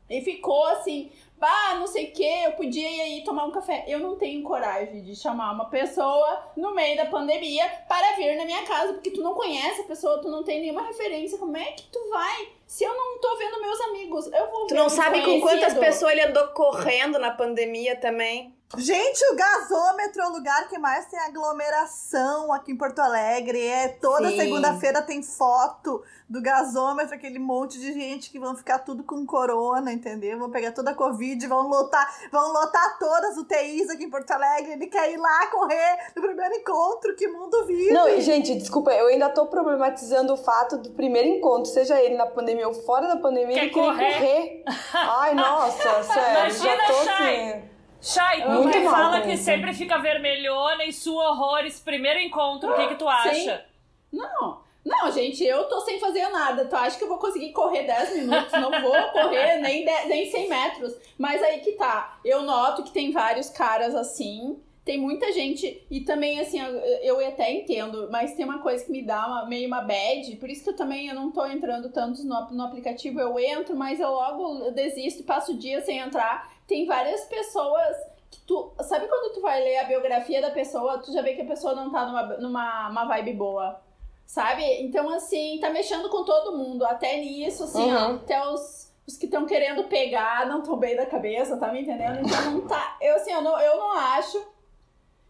E ficou assim, bah, não sei o que, eu podia ir aí tomar um café. Eu não tenho coragem de chamar uma pessoa no meio da pandemia para vir na minha casa, porque tu não conhece a pessoa, tu não tem nenhuma referência. Como é que tu vai? Se eu não tô vendo meus amigos, eu vou Tu não sabe com quantas pessoas ele andou correndo na pandemia também? Gente, o gasômetro é o lugar que mais tem aglomeração aqui em Porto Alegre. É toda segunda-feira tem foto do gasômetro, aquele monte de gente que vão ficar tudo com corona, entendeu? Vão pegar toda a Covid, vão lotar, vão lotar todas as UTIs aqui em Porto Alegre. Ele quer ir lá correr no primeiro encontro, que mundo vive. Não, e, gente, desculpa, eu ainda tô problematizando o fato do primeiro encontro, seja ele na pandemia ou fora da pandemia, Quer ele correr? correr. Ai, nossa, sério, Imagina, já tô assim. Chay, tu Muito que mal fala que sempre fica vermelhona e sua horrores, primeiro encontro, o que que tu acha? Não, não, gente, eu tô sem fazer nada. Tu acha que eu vou conseguir correr 10 minutos? Não vou correr nem, 10, nem 100 metros. Mas aí que tá. Eu noto que tem vários caras assim. Tem muita gente. E também, assim, eu, eu até entendo, mas tem uma coisa que me dá uma, meio uma bad. Por isso que eu também eu não tô entrando tanto no, no aplicativo. Eu entro, mas eu logo desisto e passo o dia sem entrar. Tem várias pessoas que tu. Sabe quando tu vai ler a biografia da pessoa, tu já vê que a pessoa não tá numa, numa uma vibe boa. Sabe? Então, assim, tá mexendo com todo mundo. Até nisso, assim, ó. Uhum. Até os, os que estão querendo pegar não estão bem da cabeça, tá me entendendo? Então não tá. Eu, assim, eu não, eu não acho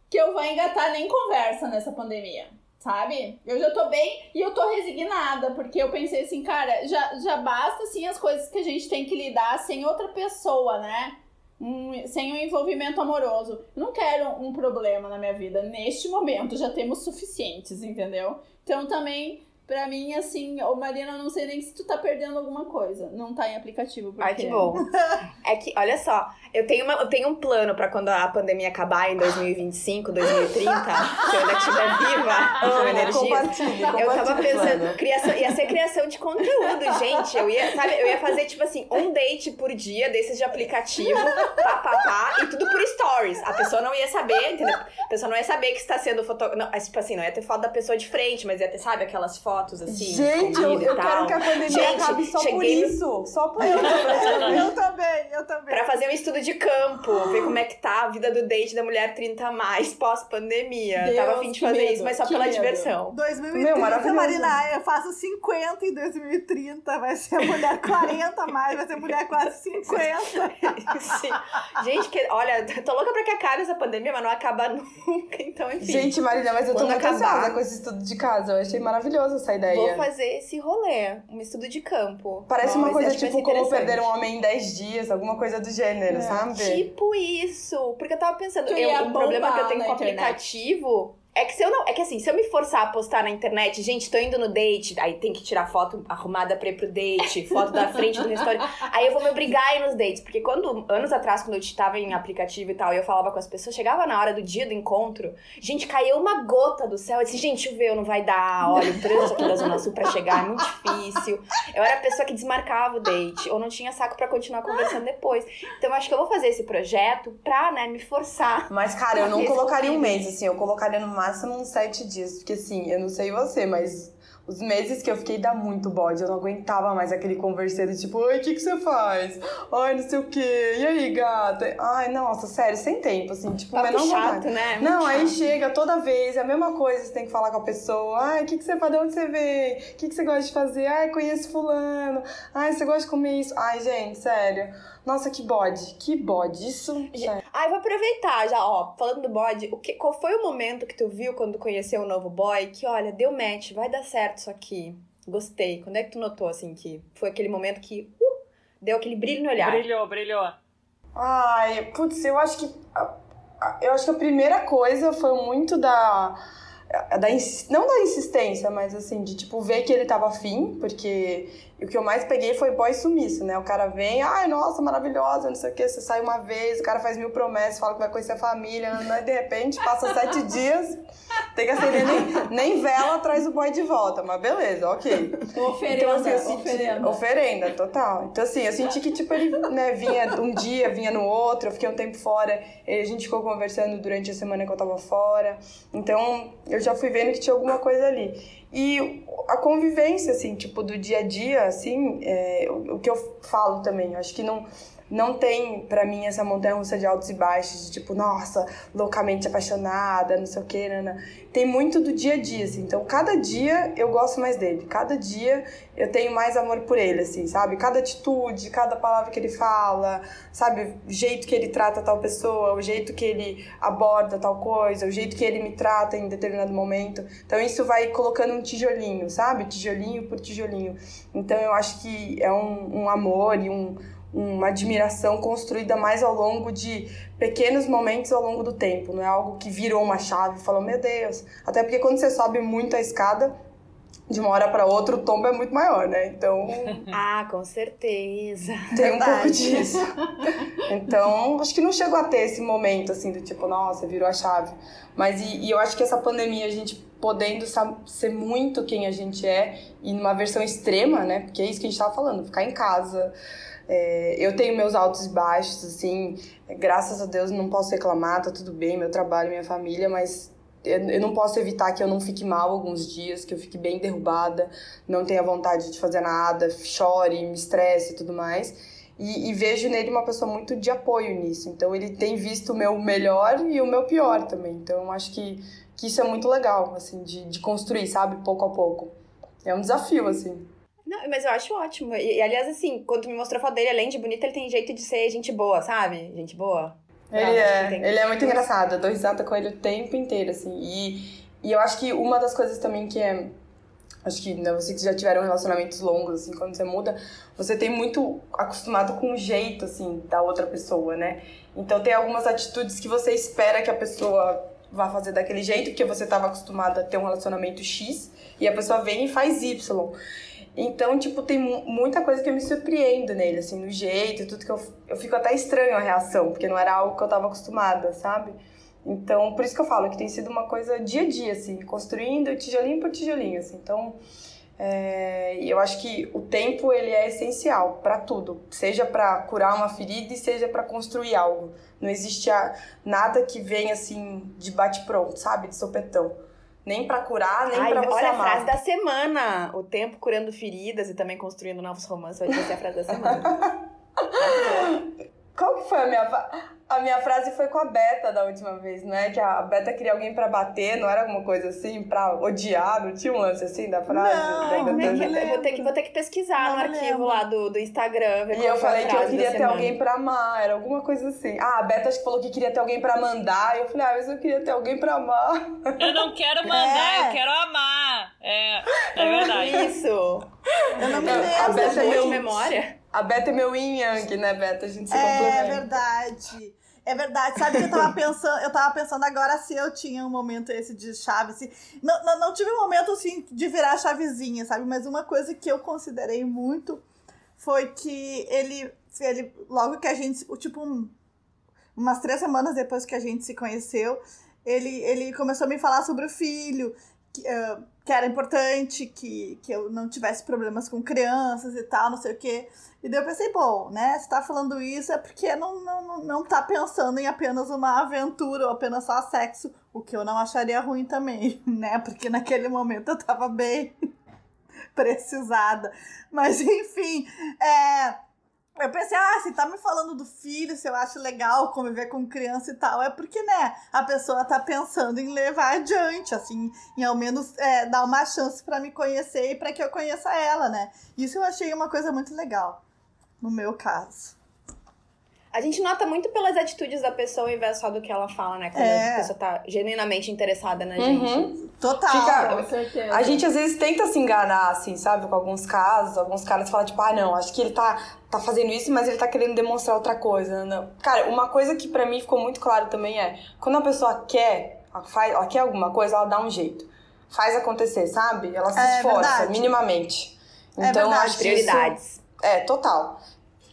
que eu vou engatar nem conversa nessa pandemia. sabe? Eu já tô bem e eu tô resignada, porque eu pensei assim, cara, já, já basta assim as coisas que a gente tem que lidar sem outra pessoa, né? Um, sem um envolvimento amoroso. Eu não quero um problema na minha vida neste momento, já temos suficientes, entendeu? Então também Pra mim, assim, ô Marina, não sei nem se tu tá perdendo alguma coisa. Não tá em aplicativo. Porque... Ai, que bom. É que, olha só, eu tenho, uma, eu tenho um plano pra quando a pandemia acabar em 2025, 2030, se eu ainda estiver viva com energia. Compartilhe, Eu tava pensando, criação, ia ser criação de conteúdo, gente. Eu ia, sabe, eu ia fazer, tipo assim, um date por dia desses de aplicativo, pá, pá, pá, e tudo por stories. A pessoa não ia saber, entendeu? A pessoa não ia saber que está sendo foto... Não, tipo assim, não ia ter foto da pessoa de frente, mas ia ter, sabe, aquelas fotos assim, Gente, eu, eu quero que a pandemia Gente, acabe só por cheguei no- isso. Só por isso. Eu também, eu também. Pra fazer um estudo de campo, ver como é que tá a vida do date da mulher 30 a mais pós-pandemia. Tava a fim de fazer medo, isso, mas só que pela medo. diversão. 2030, Meu, maravilhoso. Marina, eu faço 50 em 2030, vai ser mulher 40 a mais, vai ser mulher quase 50. Sim. Gente, que, olha, tô louca pra que acabe essa pandemia, mas não acaba nunca, então enfim. Gente, Marina, mas eu tô Quando muito acabar- com esse estudo de casa. Eu achei maravilhosa essa ideia. Vou fazer esse rolê, um estudo de campo. Parece Bom, uma coisa tipo como perder um homem em 10 dias, alguma coisa do gênero, sabe? Tipo isso. Porque eu tava pensando, eu, o problema que eu tenho com o aplicativo é que se eu não. É que assim, se eu me forçar a postar na internet, gente, tô indo no date, aí tem que tirar foto arrumada pra ir pro date, foto da frente do restaurante. Aí eu vou me obrigar a ir nos dates. Porque quando, anos atrás, quando eu tava em aplicativo e tal, e eu falava com as pessoas, chegava na hora do dia do encontro, gente, caiu uma gota do céu. Eu disse, gente, choveu, não vai dar. Olha, o trânsito aqui da Zona Sul pra chegar é muito difícil. Eu era a pessoa que desmarcava o date, ou não tinha saco pra continuar conversando depois. Então eu acho que eu vou fazer esse projeto pra, né, me forçar. Mas, cara, eu não colocaria um mês, assim, eu colocaria no máximo uns sete dias. Porque, assim, eu não sei você, mas os meses que eu fiquei dá muito bode. Eu não aguentava mais aquele converseiro, tipo, oi, o que, que você faz? Ai, não sei o quê. E aí, gata? Ai, nossa, sério, sem tempo, assim, tipo, Papo menor chato, vontade. né? Muito Não, aí chato. chega toda vez, é a mesma coisa, você tem que falar com a pessoa. Ai, o que, que você faz? De onde você veio? O que, que você gosta de fazer? Ai, conheço fulano. Ai, você gosta de comer isso? Ai, gente, sério. Nossa, que bode, que bode. Isso. sério. Ah, eu vou aproveitar já, ó, falando do bode, o que, qual foi o momento que tu viu quando conheceu o novo boy que, olha, deu match, vai dar certo isso aqui. Gostei. Quando é que tu notou, assim, que foi aquele momento que uh, deu aquele brilho no olhar? Brilhou, brilhou. Ai, putz, eu acho que. Eu acho que a primeira coisa foi muito da. Da não da insistência, mas assim, de tipo, ver que ele tava afim, porque o que eu mais peguei foi boy sumiço, né? O cara vem, ai, nossa, maravilhosa, não sei o que, você sai uma vez, o cara faz mil promessas, fala que vai conhecer a família, né? de repente passa sete dias, tem que acender nem, nem vela, traz o boy de volta, mas beleza, ok. Oferenda, Então, assim, senti- oferenda. Oferenda, total. Então, assim, eu senti que, tipo, ele né, vinha um dia, vinha no outro, eu fiquei um tempo fora, a gente ficou conversando durante a semana que eu tava fora. Então, eu já fui vendo que tinha alguma coisa ali. E a convivência, assim, tipo, do dia a dia, assim, é, o, o que eu falo também, eu acho que não. Não tem, pra mim, essa montanha russa de altos e baixos, de tipo, nossa, loucamente apaixonada, não sei o quê, Nana. Tem muito do dia a dia, assim. Então, cada dia eu gosto mais dele. Cada dia eu tenho mais amor por ele, assim, sabe? Cada atitude, cada palavra que ele fala, sabe? O jeito que ele trata tal pessoa, o jeito que ele aborda tal coisa, o jeito que ele me trata em determinado momento. Então, isso vai colocando um tijolinho, sabe? Tijolinho por tijolinho. Então, eu acho que é um, um amor e um, uma admiração construída mais ao longo de pequenos momentos ao longo do tempo. Não é algo que virou uma chave e falou, meu Deus. Até porque quando você sobe muito a escada, de uma hora para outra o tombo é muito maior, né? Então Ah, com certeza. tem um pouco Verdade. disso. Então, acho que não chegou a ter esse momento assim do tipo, nossa, virou a chave. Mas e, e eu acho que essa pandemia, a gente podendo ser muito quem a gente é e numa versão extrema, né? Porque é isso que a gente tava falando, ficar em casa. É, eu tenho meus altos e baixos, assim, graças a Deus não posso reclamar, tá tudo bem, meu trabalho, minha família, mas eu, não posso evitar que eu não fique mal alguns dias, que eu fique bem derrubada, não tenha vontade de fazer nada, chore, me estresse e tudo mais. E, e vejo nele uma pessoa muito de apoio nisso. Então ele tem visto o meu melhor e o meu pior também. Então acho que, que isso é muito legal, assim, de, de construir, sabe, pouco a pouco. É um desafio, assim. Não, mas eu acho ótimo. E, e, aliás, assim, quando me mostrou a foto dele, além de bonito, ele tem jeito de ser gente boa, sabe? Gente boa. Ele acho é, tem- ele é muito engraçado. Eu dou risada com ele o tempo inteiro, assim. E, E eu acho que uma das coisas também que é acho que né, vocês que já tiveram relacionamentos longos, assim, quando você muda, você tem muito acostumado com o jeito, assim, da outra pessoa, né? Então tem algumas atitudes que você espera que a pessoa vá fazer daquele jeito, porque você estava acostumado a ter um relacionamento X, e a pessoa vem e faz Y. Então, tipo, tem muita coisa que eu me surpreendo nele, assim, no jeito, tudo que eu, eu fico até estranho a reação, porque não era algo que eu estava acostumada, sabe? Então, por isso que eu falo que tem sido uma coisa dia a dia, assim, construindo tijolinho por tijolinho, assim. Então, é, eu acho que o tempo ele é essencial para tudo, seja para curar uma ferida e seja para construir algo. Não existe nada que venha assim de bate pronto, sabe, de sopetão. Nem para curar, nem para você olha amar. a frase da semana. O tempo curando feridas e também construindo novos romances vai ser a frase da semana. Qual que foi a minha a minha frase foi com a Beta da última vez, não é? Que a Beta queria alguém pra bater, não era alguma coisa assim, pra odiar, não tinha um lance assim da frase? Não, não eu vou ter que, vou ter que pesquisar não no arquivo lembro. lá do, do Instagram. Ver e eu falei que eu queria ter alguém pra amar, era alguma coisa assim. Ah, a Beta acho que falou que queria ter alguém pra mandar, e eu falei, ah, mas eu queria ter alguém pra amar. Eu não quero mandar, é. eu quero amar. É, é verdade. Isso. Eu não me lembro. A Beta é meu... memória. A Beta é meu yin yang, né, Beta? A gente se é, complementa. É verdade. É verdade. Sabe que eu tava pensando, eu tava pensando agora se eu tinha um momento esse de chave, assim. Não, não, não tive um momento assim de virar chavezinha, sabe? Mas uma coisa que eu considerei muito foi que ele, ele logo que a gente, tipo, um, umas três semanas depois que a gente se conheceu, ele, ele começou a me falar sobre o filho, que, uh, que era importante que, que eu não tivesse problemas com crianças e tal, não sei o quê. E daí eu pensei, bom, né, se tá falando isso é porque não, não, não tá pensando em apenas uma aventura ou apenas só sexo, o que eu não acharia ruim também, né, porque naquele momento eu tava bem precisada. Mas enfim, é eu pensei, ah, se tá me falando do filho, se eu acho legal conviver com criança e tal, é porque, né, a pessoa tá pensando em levar adiante, assim, em ao menos é, dar uma chance para me conhecer e para que eu conheça ela, né? Isso eu achei uma coisa muito legal, no meu caso. A gente nota muito pelas atitudes da pessoa, ao invés só do que ela fala, né? Quando é. a pessoa tá genuinamente interessada na uhum. gente. Total. Fica, com certeza. A gente às vezes tenta se enganar, assim, sabe? Com alguns casos. Alguns caras falam, tipo, ah, não, acho que ele tá, tá fazendo isso, mas ele tá querendo demonstrar outra coisa. Não. Cara, uma coisa que para mim ficou muito claro também é, quando a pessoa quer, ela, faz, ela quer alguma coisa, ela dá um jeito. Faz acontecer, sabe? Ela se é, esforça, verdade. minimamente. É então, verdade. acho prioridades. Isso, é, total.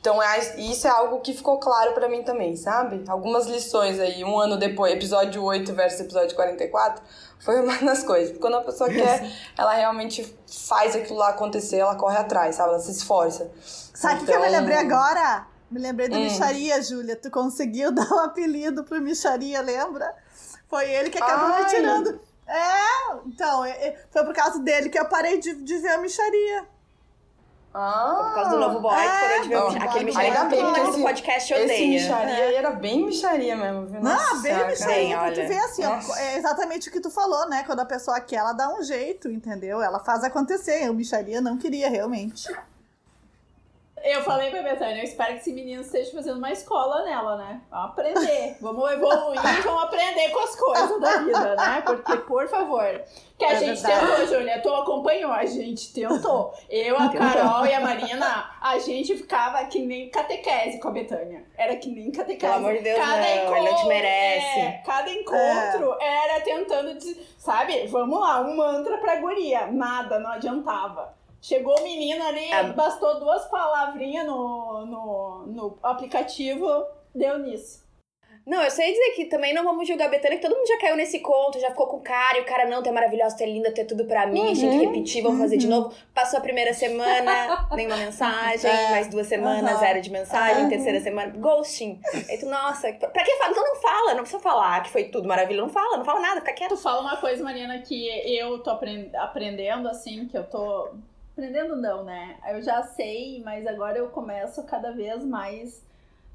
Então, é, isso é algo que ficou claro para mim também, sabe? Algumas lições aí, um ano depois, episódio 8 versus episódio 44, foi uma das coisas. Quando a pessoa quer, ela realmente faz aquilo lá acontecer, ela corre atrás, sabe? Ela se esforça. Sabe o então... que eu me então, lembrei agora? Me lembrei do hum. Micharia, Júlia. Tu conseguiu dar um apelido pro Micharia, lembra? Foi ele que acabou Ai. me tirando. É, então, foi por causa dele que eu parei de, de ver a Micharia. Ah, por causa do novo boy, ah, parou de ver não, aquele micharia que todo mundo no podcast odeia. Esse micharia é. era bem micharia mesmo, viu? Nossa, não, bem micharia, porque tu vê assim, ó, é exatamente o que tu falou, né? Quando a pessoa quer, ela dá um jeito, entendeu? Ela faz acontecer. O micharia não queria, realmente. Eu falei pra Betânia, eu espero que esse menino esteja fazendo uma escola nela, né? Vamos aprender, vamos evoluir, vamos aprender com as coisas da vida, né? Porque, por favor, que a é gente verdade. tentou, Júlia, tu acompanhou, a gente tentou. Eu, a Carol e a Marina, a gente ficava que nem catequese com a Betânia. Era que nem catequese. Pelo amor de Deus, cada não, encontro, não te merece. É, cada encontro é. era tentando, sabe? Vamos lá, um mantra pra guria. Nada, não adiantava. Chegou o menino ali, é. bastou duas palavrinhas no, no, no aplicativo, deu nisso. Não, eu sei dizer que também não vamos julgar a Betânia, que todo mundo já caiu nesse conto, já ficou com cara, e o cara, não, tu é maravilhosa, tu é linda, tu é tudo pra mim, uhum. tinha que repetir, vamos uhum. fazer de uhum. novo. Passou a primeira semana, nenhuma mensagem, é. mais duas semanas, uhum. zero de mensagem, terceira semana, ghosting. Aí tu, nossa, pra que fala? Então não fala, não precisa falar que foi tudo maravilhoso, não fala, não fala nada, fica quieto. Tu fala uma coisa, Mariana, que eu tô aprendendo, assim, que eu tô Aprendendo não, né? Eu já sei, mas agora eu começo cada vez mais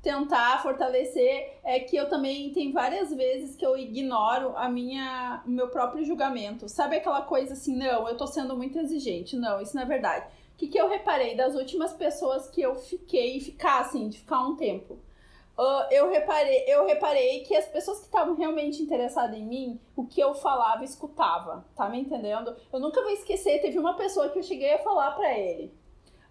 tentar fortalecer é que eu também tem várias vezes que eu ignoro a minha o meu próprio julgamento. Sabe aquela coisa assim, não, eu tô sendo muito exigente. Não, isso não é verdade. O que, que eu reparei das últimas pessoas que eu fiquei, ficar assim, de ficar um tempo? Uh, eu, reparei, eu reparei que as pessoas que estavam realmente interessadas em mim, o que eu falava, escutava. Tá me entendendo? Eu nunca vou esquecer, teve uma pessoa que eu cheguei a falar para ele.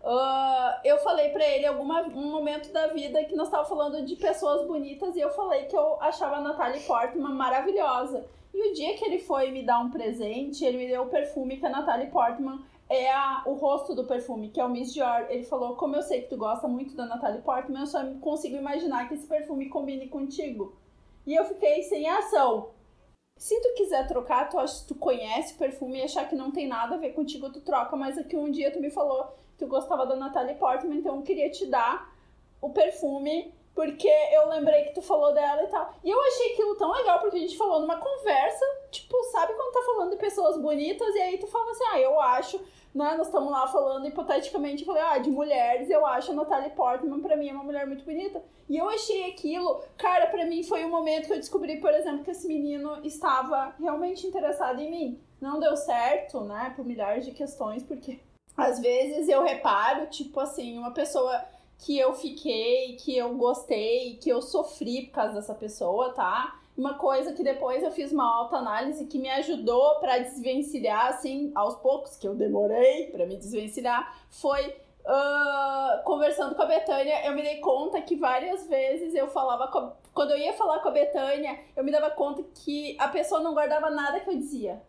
Uh, eu falei para ele alguma um momento da vida que nós estávamos falando de pessoas bonitas e eu falei que eu achava a Natalie Portman maravilhosa. E o dia que ele foi me dar um presente, ele me deu o perfume que a Natalie Portman é a, o rosto do perfume, que é o Miss Dior. Ele falou: Como eu sei que tu gosta muito da Natalie Portman, eu só consigo imaginar que esse perfume combine contigo. E eu fiquei sem ação. Se tu quiser trocar, tu, acha, tu conhece o perfume e achar que não tem nada a ver contigo, tu troca. Mas aqui um dia tu me falou que tu gostava da Natalie Portman, então eu queria te dar o perfume porque eu lembrei que tu falou dela e tal. E eu achei aquilo tão legal, porque a gente falou numa conversa, tipo, sabe quando tá falando de pessoas bonitas, e aí tu fala assim, ah, eu acho, né, nós estamos lá falando hipoteticamente, eu falei, ah, de mulheres, eu acho a Natalie Portman, pra mim, é uma mulher muito bonita. E eu achei aquilo, cara, pra mim foi um momento que eu descobri, por exemplo, que esse menino estava realmente interessado em mim. Não deu certo, né, por milhares de questões, porque às vezes eu reparo, tipo assim, uma pessoa que eu fiquei, que eu gostei, que eu sofri por causa dessa pessoa, tá? Uma coisa que depois eu fiz uma autoanálise que me ajudou para desvencilhar, assim, aos poucos, que eu demorei para me desvencilhar, foi uh, conversando com a Betânia. Eu me dei conta que várias vezes eu falava. Com, quando eu ia falar com a Betânia, eu me dava conta que a pessoa não guardava nada que eu dizia.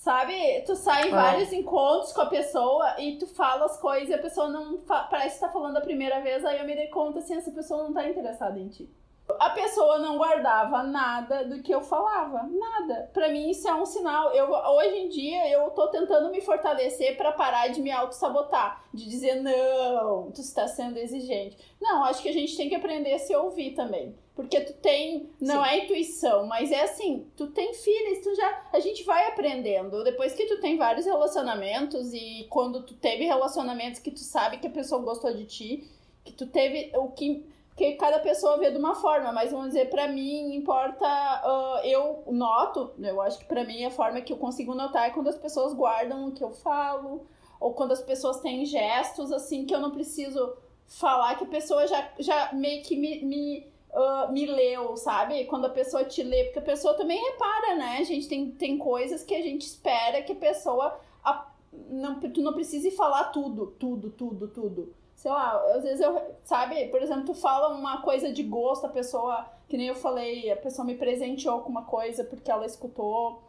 Sabe? Tu sai em é. vários encontros com a pessoa e tu fala as coisas e a pessoa não. Parece que tá falando a primeira vez, aí eu me dei conta assim, essa pessoa não tá interessada em ti. A pessoa não guardava nada do que eu falava, nada. Para mim isso é um sinal. Eu hoje em dia eu tô tentando me fortalecer para parar de me auto sabotar, de dizer não, tu está sendo exigente. Não, acho que a gente tem que aprender a se ouvir também. Porque tu tem, não Sim. é intuição, mas é assim, tu tem filhos, tu já, a gente vai aprendendo. Depois que tu tem vários relacionamentos e quando tu teve relacionamentos que tu sabe que a pessoa gostou de ti, que tu teve o que que cada pessoa vê de uma forma, mas vamos dizer, para mim importa, uh, eu noto, eu acho que para mim a forma que eu consigo notar é quando as pessoas guardam o que eu falo, ou quando as pessoas têm gestos assim que eu não preciso falar, que a pessoa já, já meio que me, me, uh, me leu, sabe? Quando a pessoa te lê, porque a pessoa também repara, né? A gente tem, tem coisas que a gente espera que a pessoa. A, não, tu não precise falar tudo, tudo, tudo, tudo sei lá, às vezes eu, sabe, por exemplo, tu fala uma coisa de gosto, a pessoa, que nem eu falei, a pessoa me presenteou com uma coisa porque ela escutou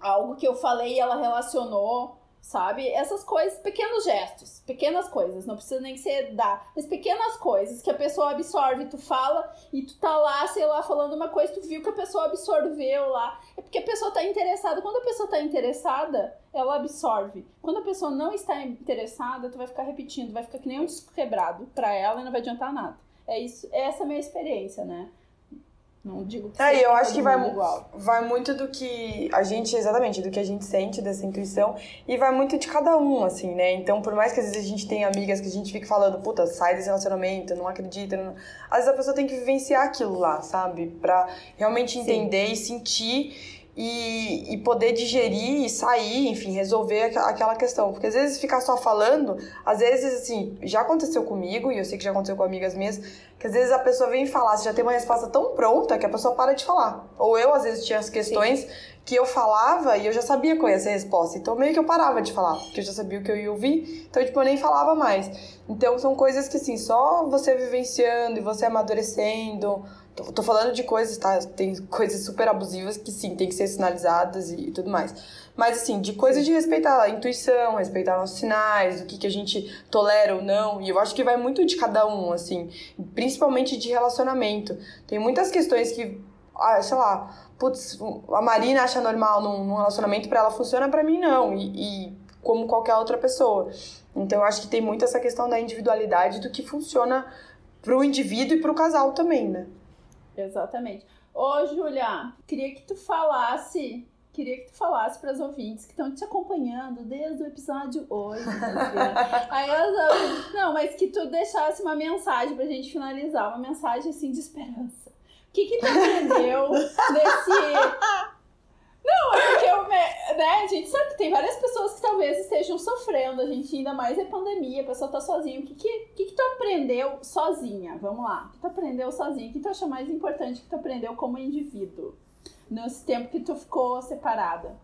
algo que eu falei e ela relacionou sabe? Essas coisas, pequenos gestos, pequenas coisas, não precisa nem ser dar, mas pequenas coisas que a pessoa absorve, tu fala e tu tá lá, sei lá, falando uma coisa, tu viu que a pessoa absorveu lá. É porque a pessoa tá interessada. Quando a pessoa tá interessada, ela absorve. Quando a pessoa não está interessada, tu vai ficar repetindo, vai ficar que nem um disco quebrado para ela e não vai adiantar nada. É isso, essa é a minha experiência, né? Não digo que É, eu acho que vai, vai muito do que a gente, exatamente, do que a gente sente dessa intuição e vai muito de cada um, assim, né? Então, por mais que às vezes a gente tenha amigas que a gente fique falando, puta, sai desse relacionamento, não acredita, não... às vezes a pessoa tem que vivenciar aquilo lá, sabe? Pra realmente entender Sim. e sentir e, e poder digerir e sair, enfim, resolver aquela questão. Porque às vezes ficar só falando, às vezes, assim, já aconteceu comigo, e eu sei que já aconteceu com amigas minhas, que às vezes a pessoa vem falar, você já tem uma resposta tão pronta que a pessoa para de falar. Ou eu, às vezes, tinha as questões Sim. que eu falava e eu já sabia qual ia ser a resposta. Então, meio que eu parava de falar, porque eu já sabia o que eu ia ouvir. Então, tipo, eu nem falava mais. Então, são coisas que, assim, só você vivenciando e você amadurecendo Tô, tô, falando de coisas, tá? Tem coisas super abusivas que sim, tem que ser sinalizadas e, e tudo mais. Mas assim, de coisas de respeitar a intuição, respeitar nossos sinais, o que, que a gente tolera ou não. E eu acho que vai muito de cada um, assim. Principalmente de relacionamento. Tem muitas questões que, ah, sei lá, putz, a Marina acha normal num, num relacionamento, para ela funciona, para mim não. E, e como qualquer outra pessoa. Então eu acho que tem muito essa questão da individualidade do que funciona pro indivíduo e pro casal também, né? Exatamente. Ô, Júlia, queria que tu falasse, queria que tu falasse para os ouvintes que estão te acompanhando desde o episódio 8. Aí elas, não, mas que tu deixasse uma mensagem pra gente finalizar, uma mensagem assim de esperança. O que que tu aprendeu nesse não, é porque eu, né, a gente sabe que tem várias pessoas que talvez estejam sofrendo, a gente ainda mais é pandemia, a pessoa tá sozinha. O que que, que, que tu aprendeu sozinha? Vamos lá. O que tu aprendeu sozinha? O que tu acha mais importante que tu aprendeu como indivíduo? Nesse tempo que tu ficou separada?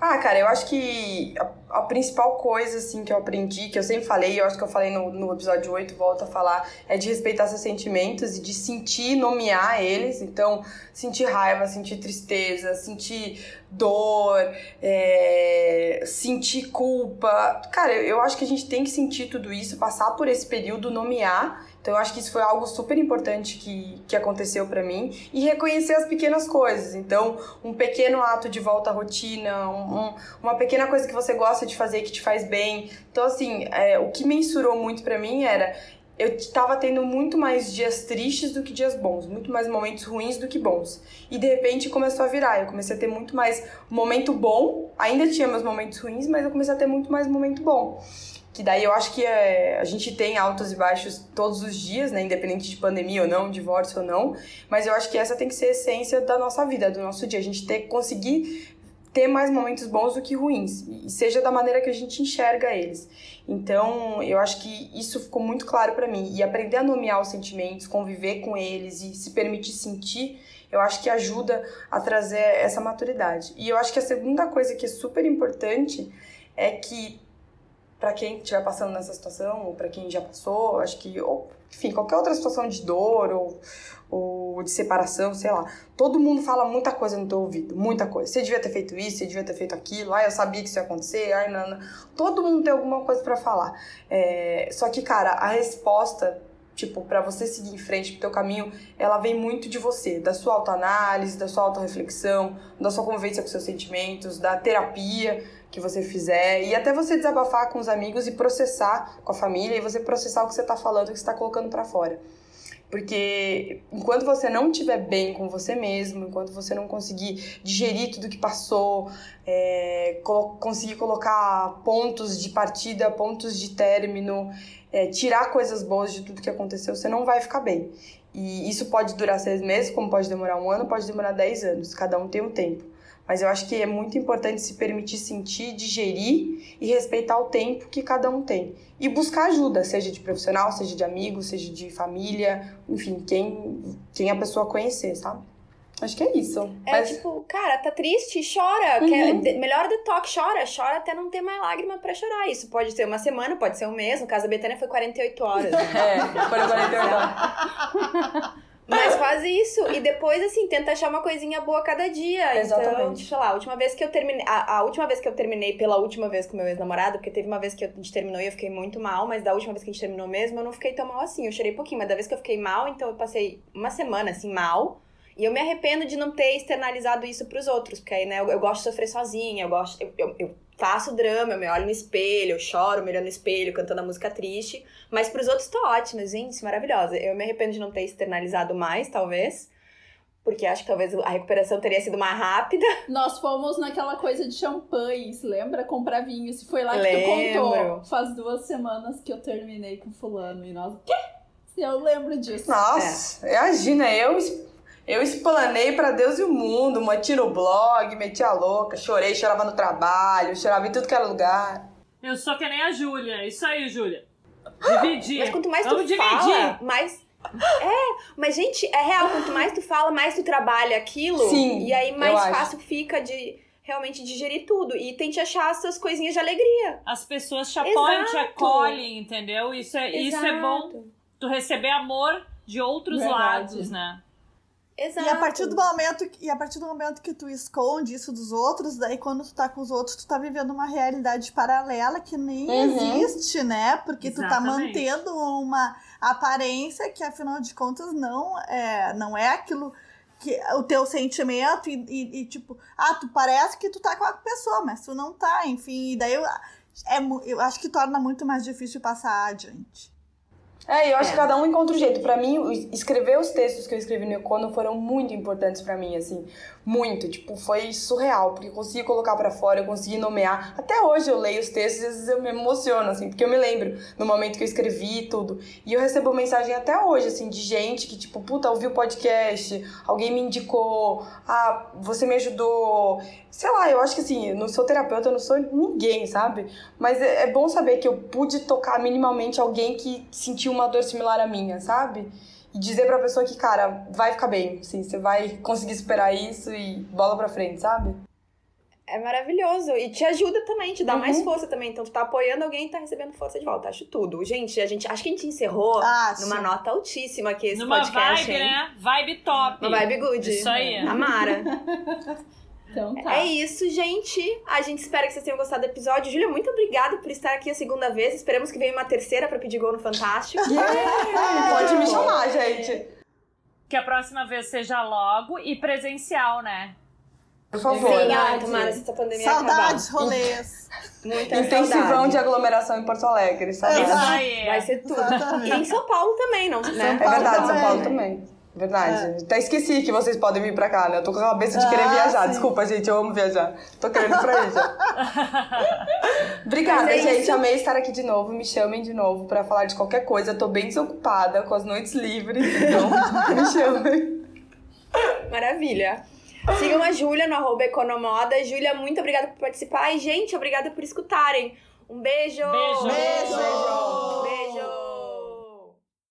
Ah, cara, eu acho que a, a, principal coisa, assim, que eu aprendi, que eu sempre falei, eu acho que eu falei no, no episódio 8, volto a falar, é de respeitar seus sentimentos e de sentir, nomear eles. Então, sentir raiva, sentir tristeza, sentir dor, é, sentir culpa. Cara, eu, eu acho que a gente tem que sentir tudo isso, passar por esse período, nomear então eu acho que isso foi algo super importante que, que aconteceu para mim e reconhecer as pequenas coisas. Então, um pequeno ato de volta à rotina, um, um, uma pequena coisa que você gosta de fazer que te faz bem. Então, assim, é, o que mensurou muito para mim era eu estava tendo muito mais dias tristes do que dias bons, muito mais momentos ruins do que bons. E de repente começou a virar, eu comecei a ter muito mais momento bom, ainda tinha meus momentos ruins, mas eu comecei a ter muito mais momento bom que daí eu acho que é, a gente tem altos e baixos todos os dias, né, independente de pandemia ou não, divórcio ou não, mas eu acho que essa tem que ser a essência da nossa vida, do nosso dia, a gente ter conseguir ter mais momentos bons do que ruins, e seja da maneira que a gente enxerga eles. Então, eu acho que isso ficou muito claro para mim, e aprender a nomear os sentimentos, conviver com eles e se permitir sentir, eu acho que ajuda a trazer essa maturidade. E eu acho que a segunda coisa que é super importante é que para quem estiver passando nessa situação, ou para quem já passou, acho que, ou, enfim, qualquer outra situação de dor ou, ou de separação, sei lá. Todo mundo fala muita coisa no teu ouvido, muita coisa. Você devia ter feito isso, você devia ter feito aquilo, ai, eu sabia que isso ia acontecer, ai, não. Todo mundo tem alguma coisa para falar. É, só que, cara, a resposta tipo, para você seguir em frente pro teu caminho, ela vem muito de você, da sua autoanálise, da sua autorreflexão, da sua convivência com seus sentimentos, da terapia que você fizer e até você desabafar com os amigos e processar com a família e você processar o que você está falando, o que você está colocando para fora. Porque enquanto você não estiver bem com você mesmo, enquanto você não conseguir digerir tudo que passou, é, conseguir colocar pontos de partida, pontos de término, é, tirar coisas boas de tudo que aconteceu, você não vai ficar bem. E isso pode durar seis meses, como pode demorar um ano, pode demorar dez anos. Cada um tem um tempo. Mas eu acho que é muito importante se permitir sentir, digerir e respeitar o tempo que cada um tem. E buscar ajuda, seja de profissional, seja de amigo, seja de família, enfim, quem, quem a pessoa conhecer, sabe? Acho que é isso. É Mas... tipo, cara, tá triste, chora. Uhum. Quer, melhor do toque, chora. Chora até não ter mais lágrima pra chorar. Isso pode ser uma semana, pode ser um mês. No caso da Betânia foi 48 horas. Né? é, foi 48 horas. Mas faz isso. E depois, assim, tenta achar uma coisinha boa cada dia. Então, Exatamente. Então, sei lá, a última vez que eu terminei. A, a última vez que eu terminei pela última vez com meu ex-namorado, porque teve uma vez que a gente terminou e eu fiquei muito mal, mas da última vez que a gente terminou mesmo, eu não fiquei tão mal assim. Eu chorei pouquinho, mas da vez que eu fiquei mal, então eu passei uma semana, assim, mal. E eu me arrependo de não ter externalizado isso pros outros, porque aí, né, eu, eu gosto de sofrer sozinha, eu gosto. Eu, eu, eu faço drama, eu me olho no espelho, eu choro me olhando no espelho, cantando a música triste. Mas pros outros tô ótima, gente, maravilhosa. Eu me arrependo de não ter externalizado mais, talvez. Porque acho que talvez a recuperação teria sido mais rápida. Nós fomos naquela coisa de champanhe, se lembra? Comprar vinho. Se foi lá que Lembro. tu contou. Faz duas semanas que eu terminei com fulano. E nós, quê? Eu lembro disso. Nossa, é. imagina, eu eu explanei para Deus e o mundo, meti no blog, meti a louca, chorei, chorava no trabalho, chorava em tudo que era lugar. Eu sou que nem a Júlia, isso aí, Júlia. Dividir. Mas quanto mais Vamos tu dividir. fala, mais. É, mas gente, é real, quanto mais tu fala, mais tu trabalha aquilo. Sim. E aí mais fácil fica de realmente digerir tudo. E tente achar as suas coisinhas de alegria. As pessoas te apoiam, Exato. te acolhem, entendeu? Isso é, isso é bom. Tu receber amor de outros Verdade. lados, né? Exato. E a partir do momento e a partir do momento que tu esconde isso dos outros, daí quando tu tá com os outros, tu tá vivendo uma realidade paralela que nem uhum. existe, né? Porque Exatamente. tu tá mantendo uma aparência que afinal de contas não é, não é aquilo que o teu sentimento e, e, e, tipo, ah, tu parece que tu tá com a pessoa, mas tu não tá, enfim, e daí eu, é, eu acho que torna muito mais difícil passar adiante. É, eu acho É. que cada um encontra o jeito. Pra mim, escrever os textos que eu escrevi no Econo foram muito importantes pra mim, assim. Muito. Tipo, foi surreal, porque eu consegui colocar pra fora, eu consegui nomear. Até hoje eu leio os textos e às vezes eu me emociono, assim, porque eu me lembro no momento que eu escrevi e tudo. E eu recebo mensagem até hoje, assim, de gente que, tipo, puta, ouviu o podcast, alguém me indicou, ah, você me ajudou. Sei lá, eu acho que assim, eu não sou terapeuta, eu não sou ninguém, sabe? Mas é, é bom saber que eu pude tocar minimamente alguém que sentiu uma dor similar à minha, sabe? E dizer pra pessoa que, cara, vai ficar bem, assim, você vai conseguir superar isso e bola pra frente, sabe? É maravilhoso. E te ajuda também, te dá Uhum. mais força também. Então, tu tá apoiando alguém e tá recebendo força de volta. Acho tudo. Gente, a gente acho que a gente encerrou Acho. numa nota altíssima aqui esse Numa podcast. vibe, hein? né? Vibe top. Uma vibe good. Isso aí. Amara. Então tá. É isso, gente. A gente espera que vocês tenham gostado do episódio. Júlia, muito obrigada por estar aqui a segunda vez. Esperamos que venha uma terceira pra pedir gol no Fantástico. Pode me chamar, gente. Que a próxima vez seja logo e presencial, né? Por favor. Sim, Verdade. ai, tomara essa pandemia Saudades, acabar. rolês. Muita Intensivão saudade. de aglomeração em Porto Alegre, sabe? Isso Exato. aí. Vai ser tudo. Exatamente. E em São Paulo também, não, né? É Paulo verdade, São também. Paulo também. Verdade. Até esqueci que vocês podem vir pra cá, né? Eu tô com a cabeça de querer Ah, viajar. sim. Desculpa, gente, eu amo viajar. Tô querendo ir pra aí já. Obrigada, é gente. isso. Amei estar aqui de novo. Me chamem de novo pra falar de qualquer coisa. Tô bem desocupada, com as noites livres. Então, me chamem. Maravilha. Sigam a Júlia no arroba Economoda. Júlia, muito obrigada por participar. E, gente, obrigada por escutarem. Um beijo! Beijo. Beijo!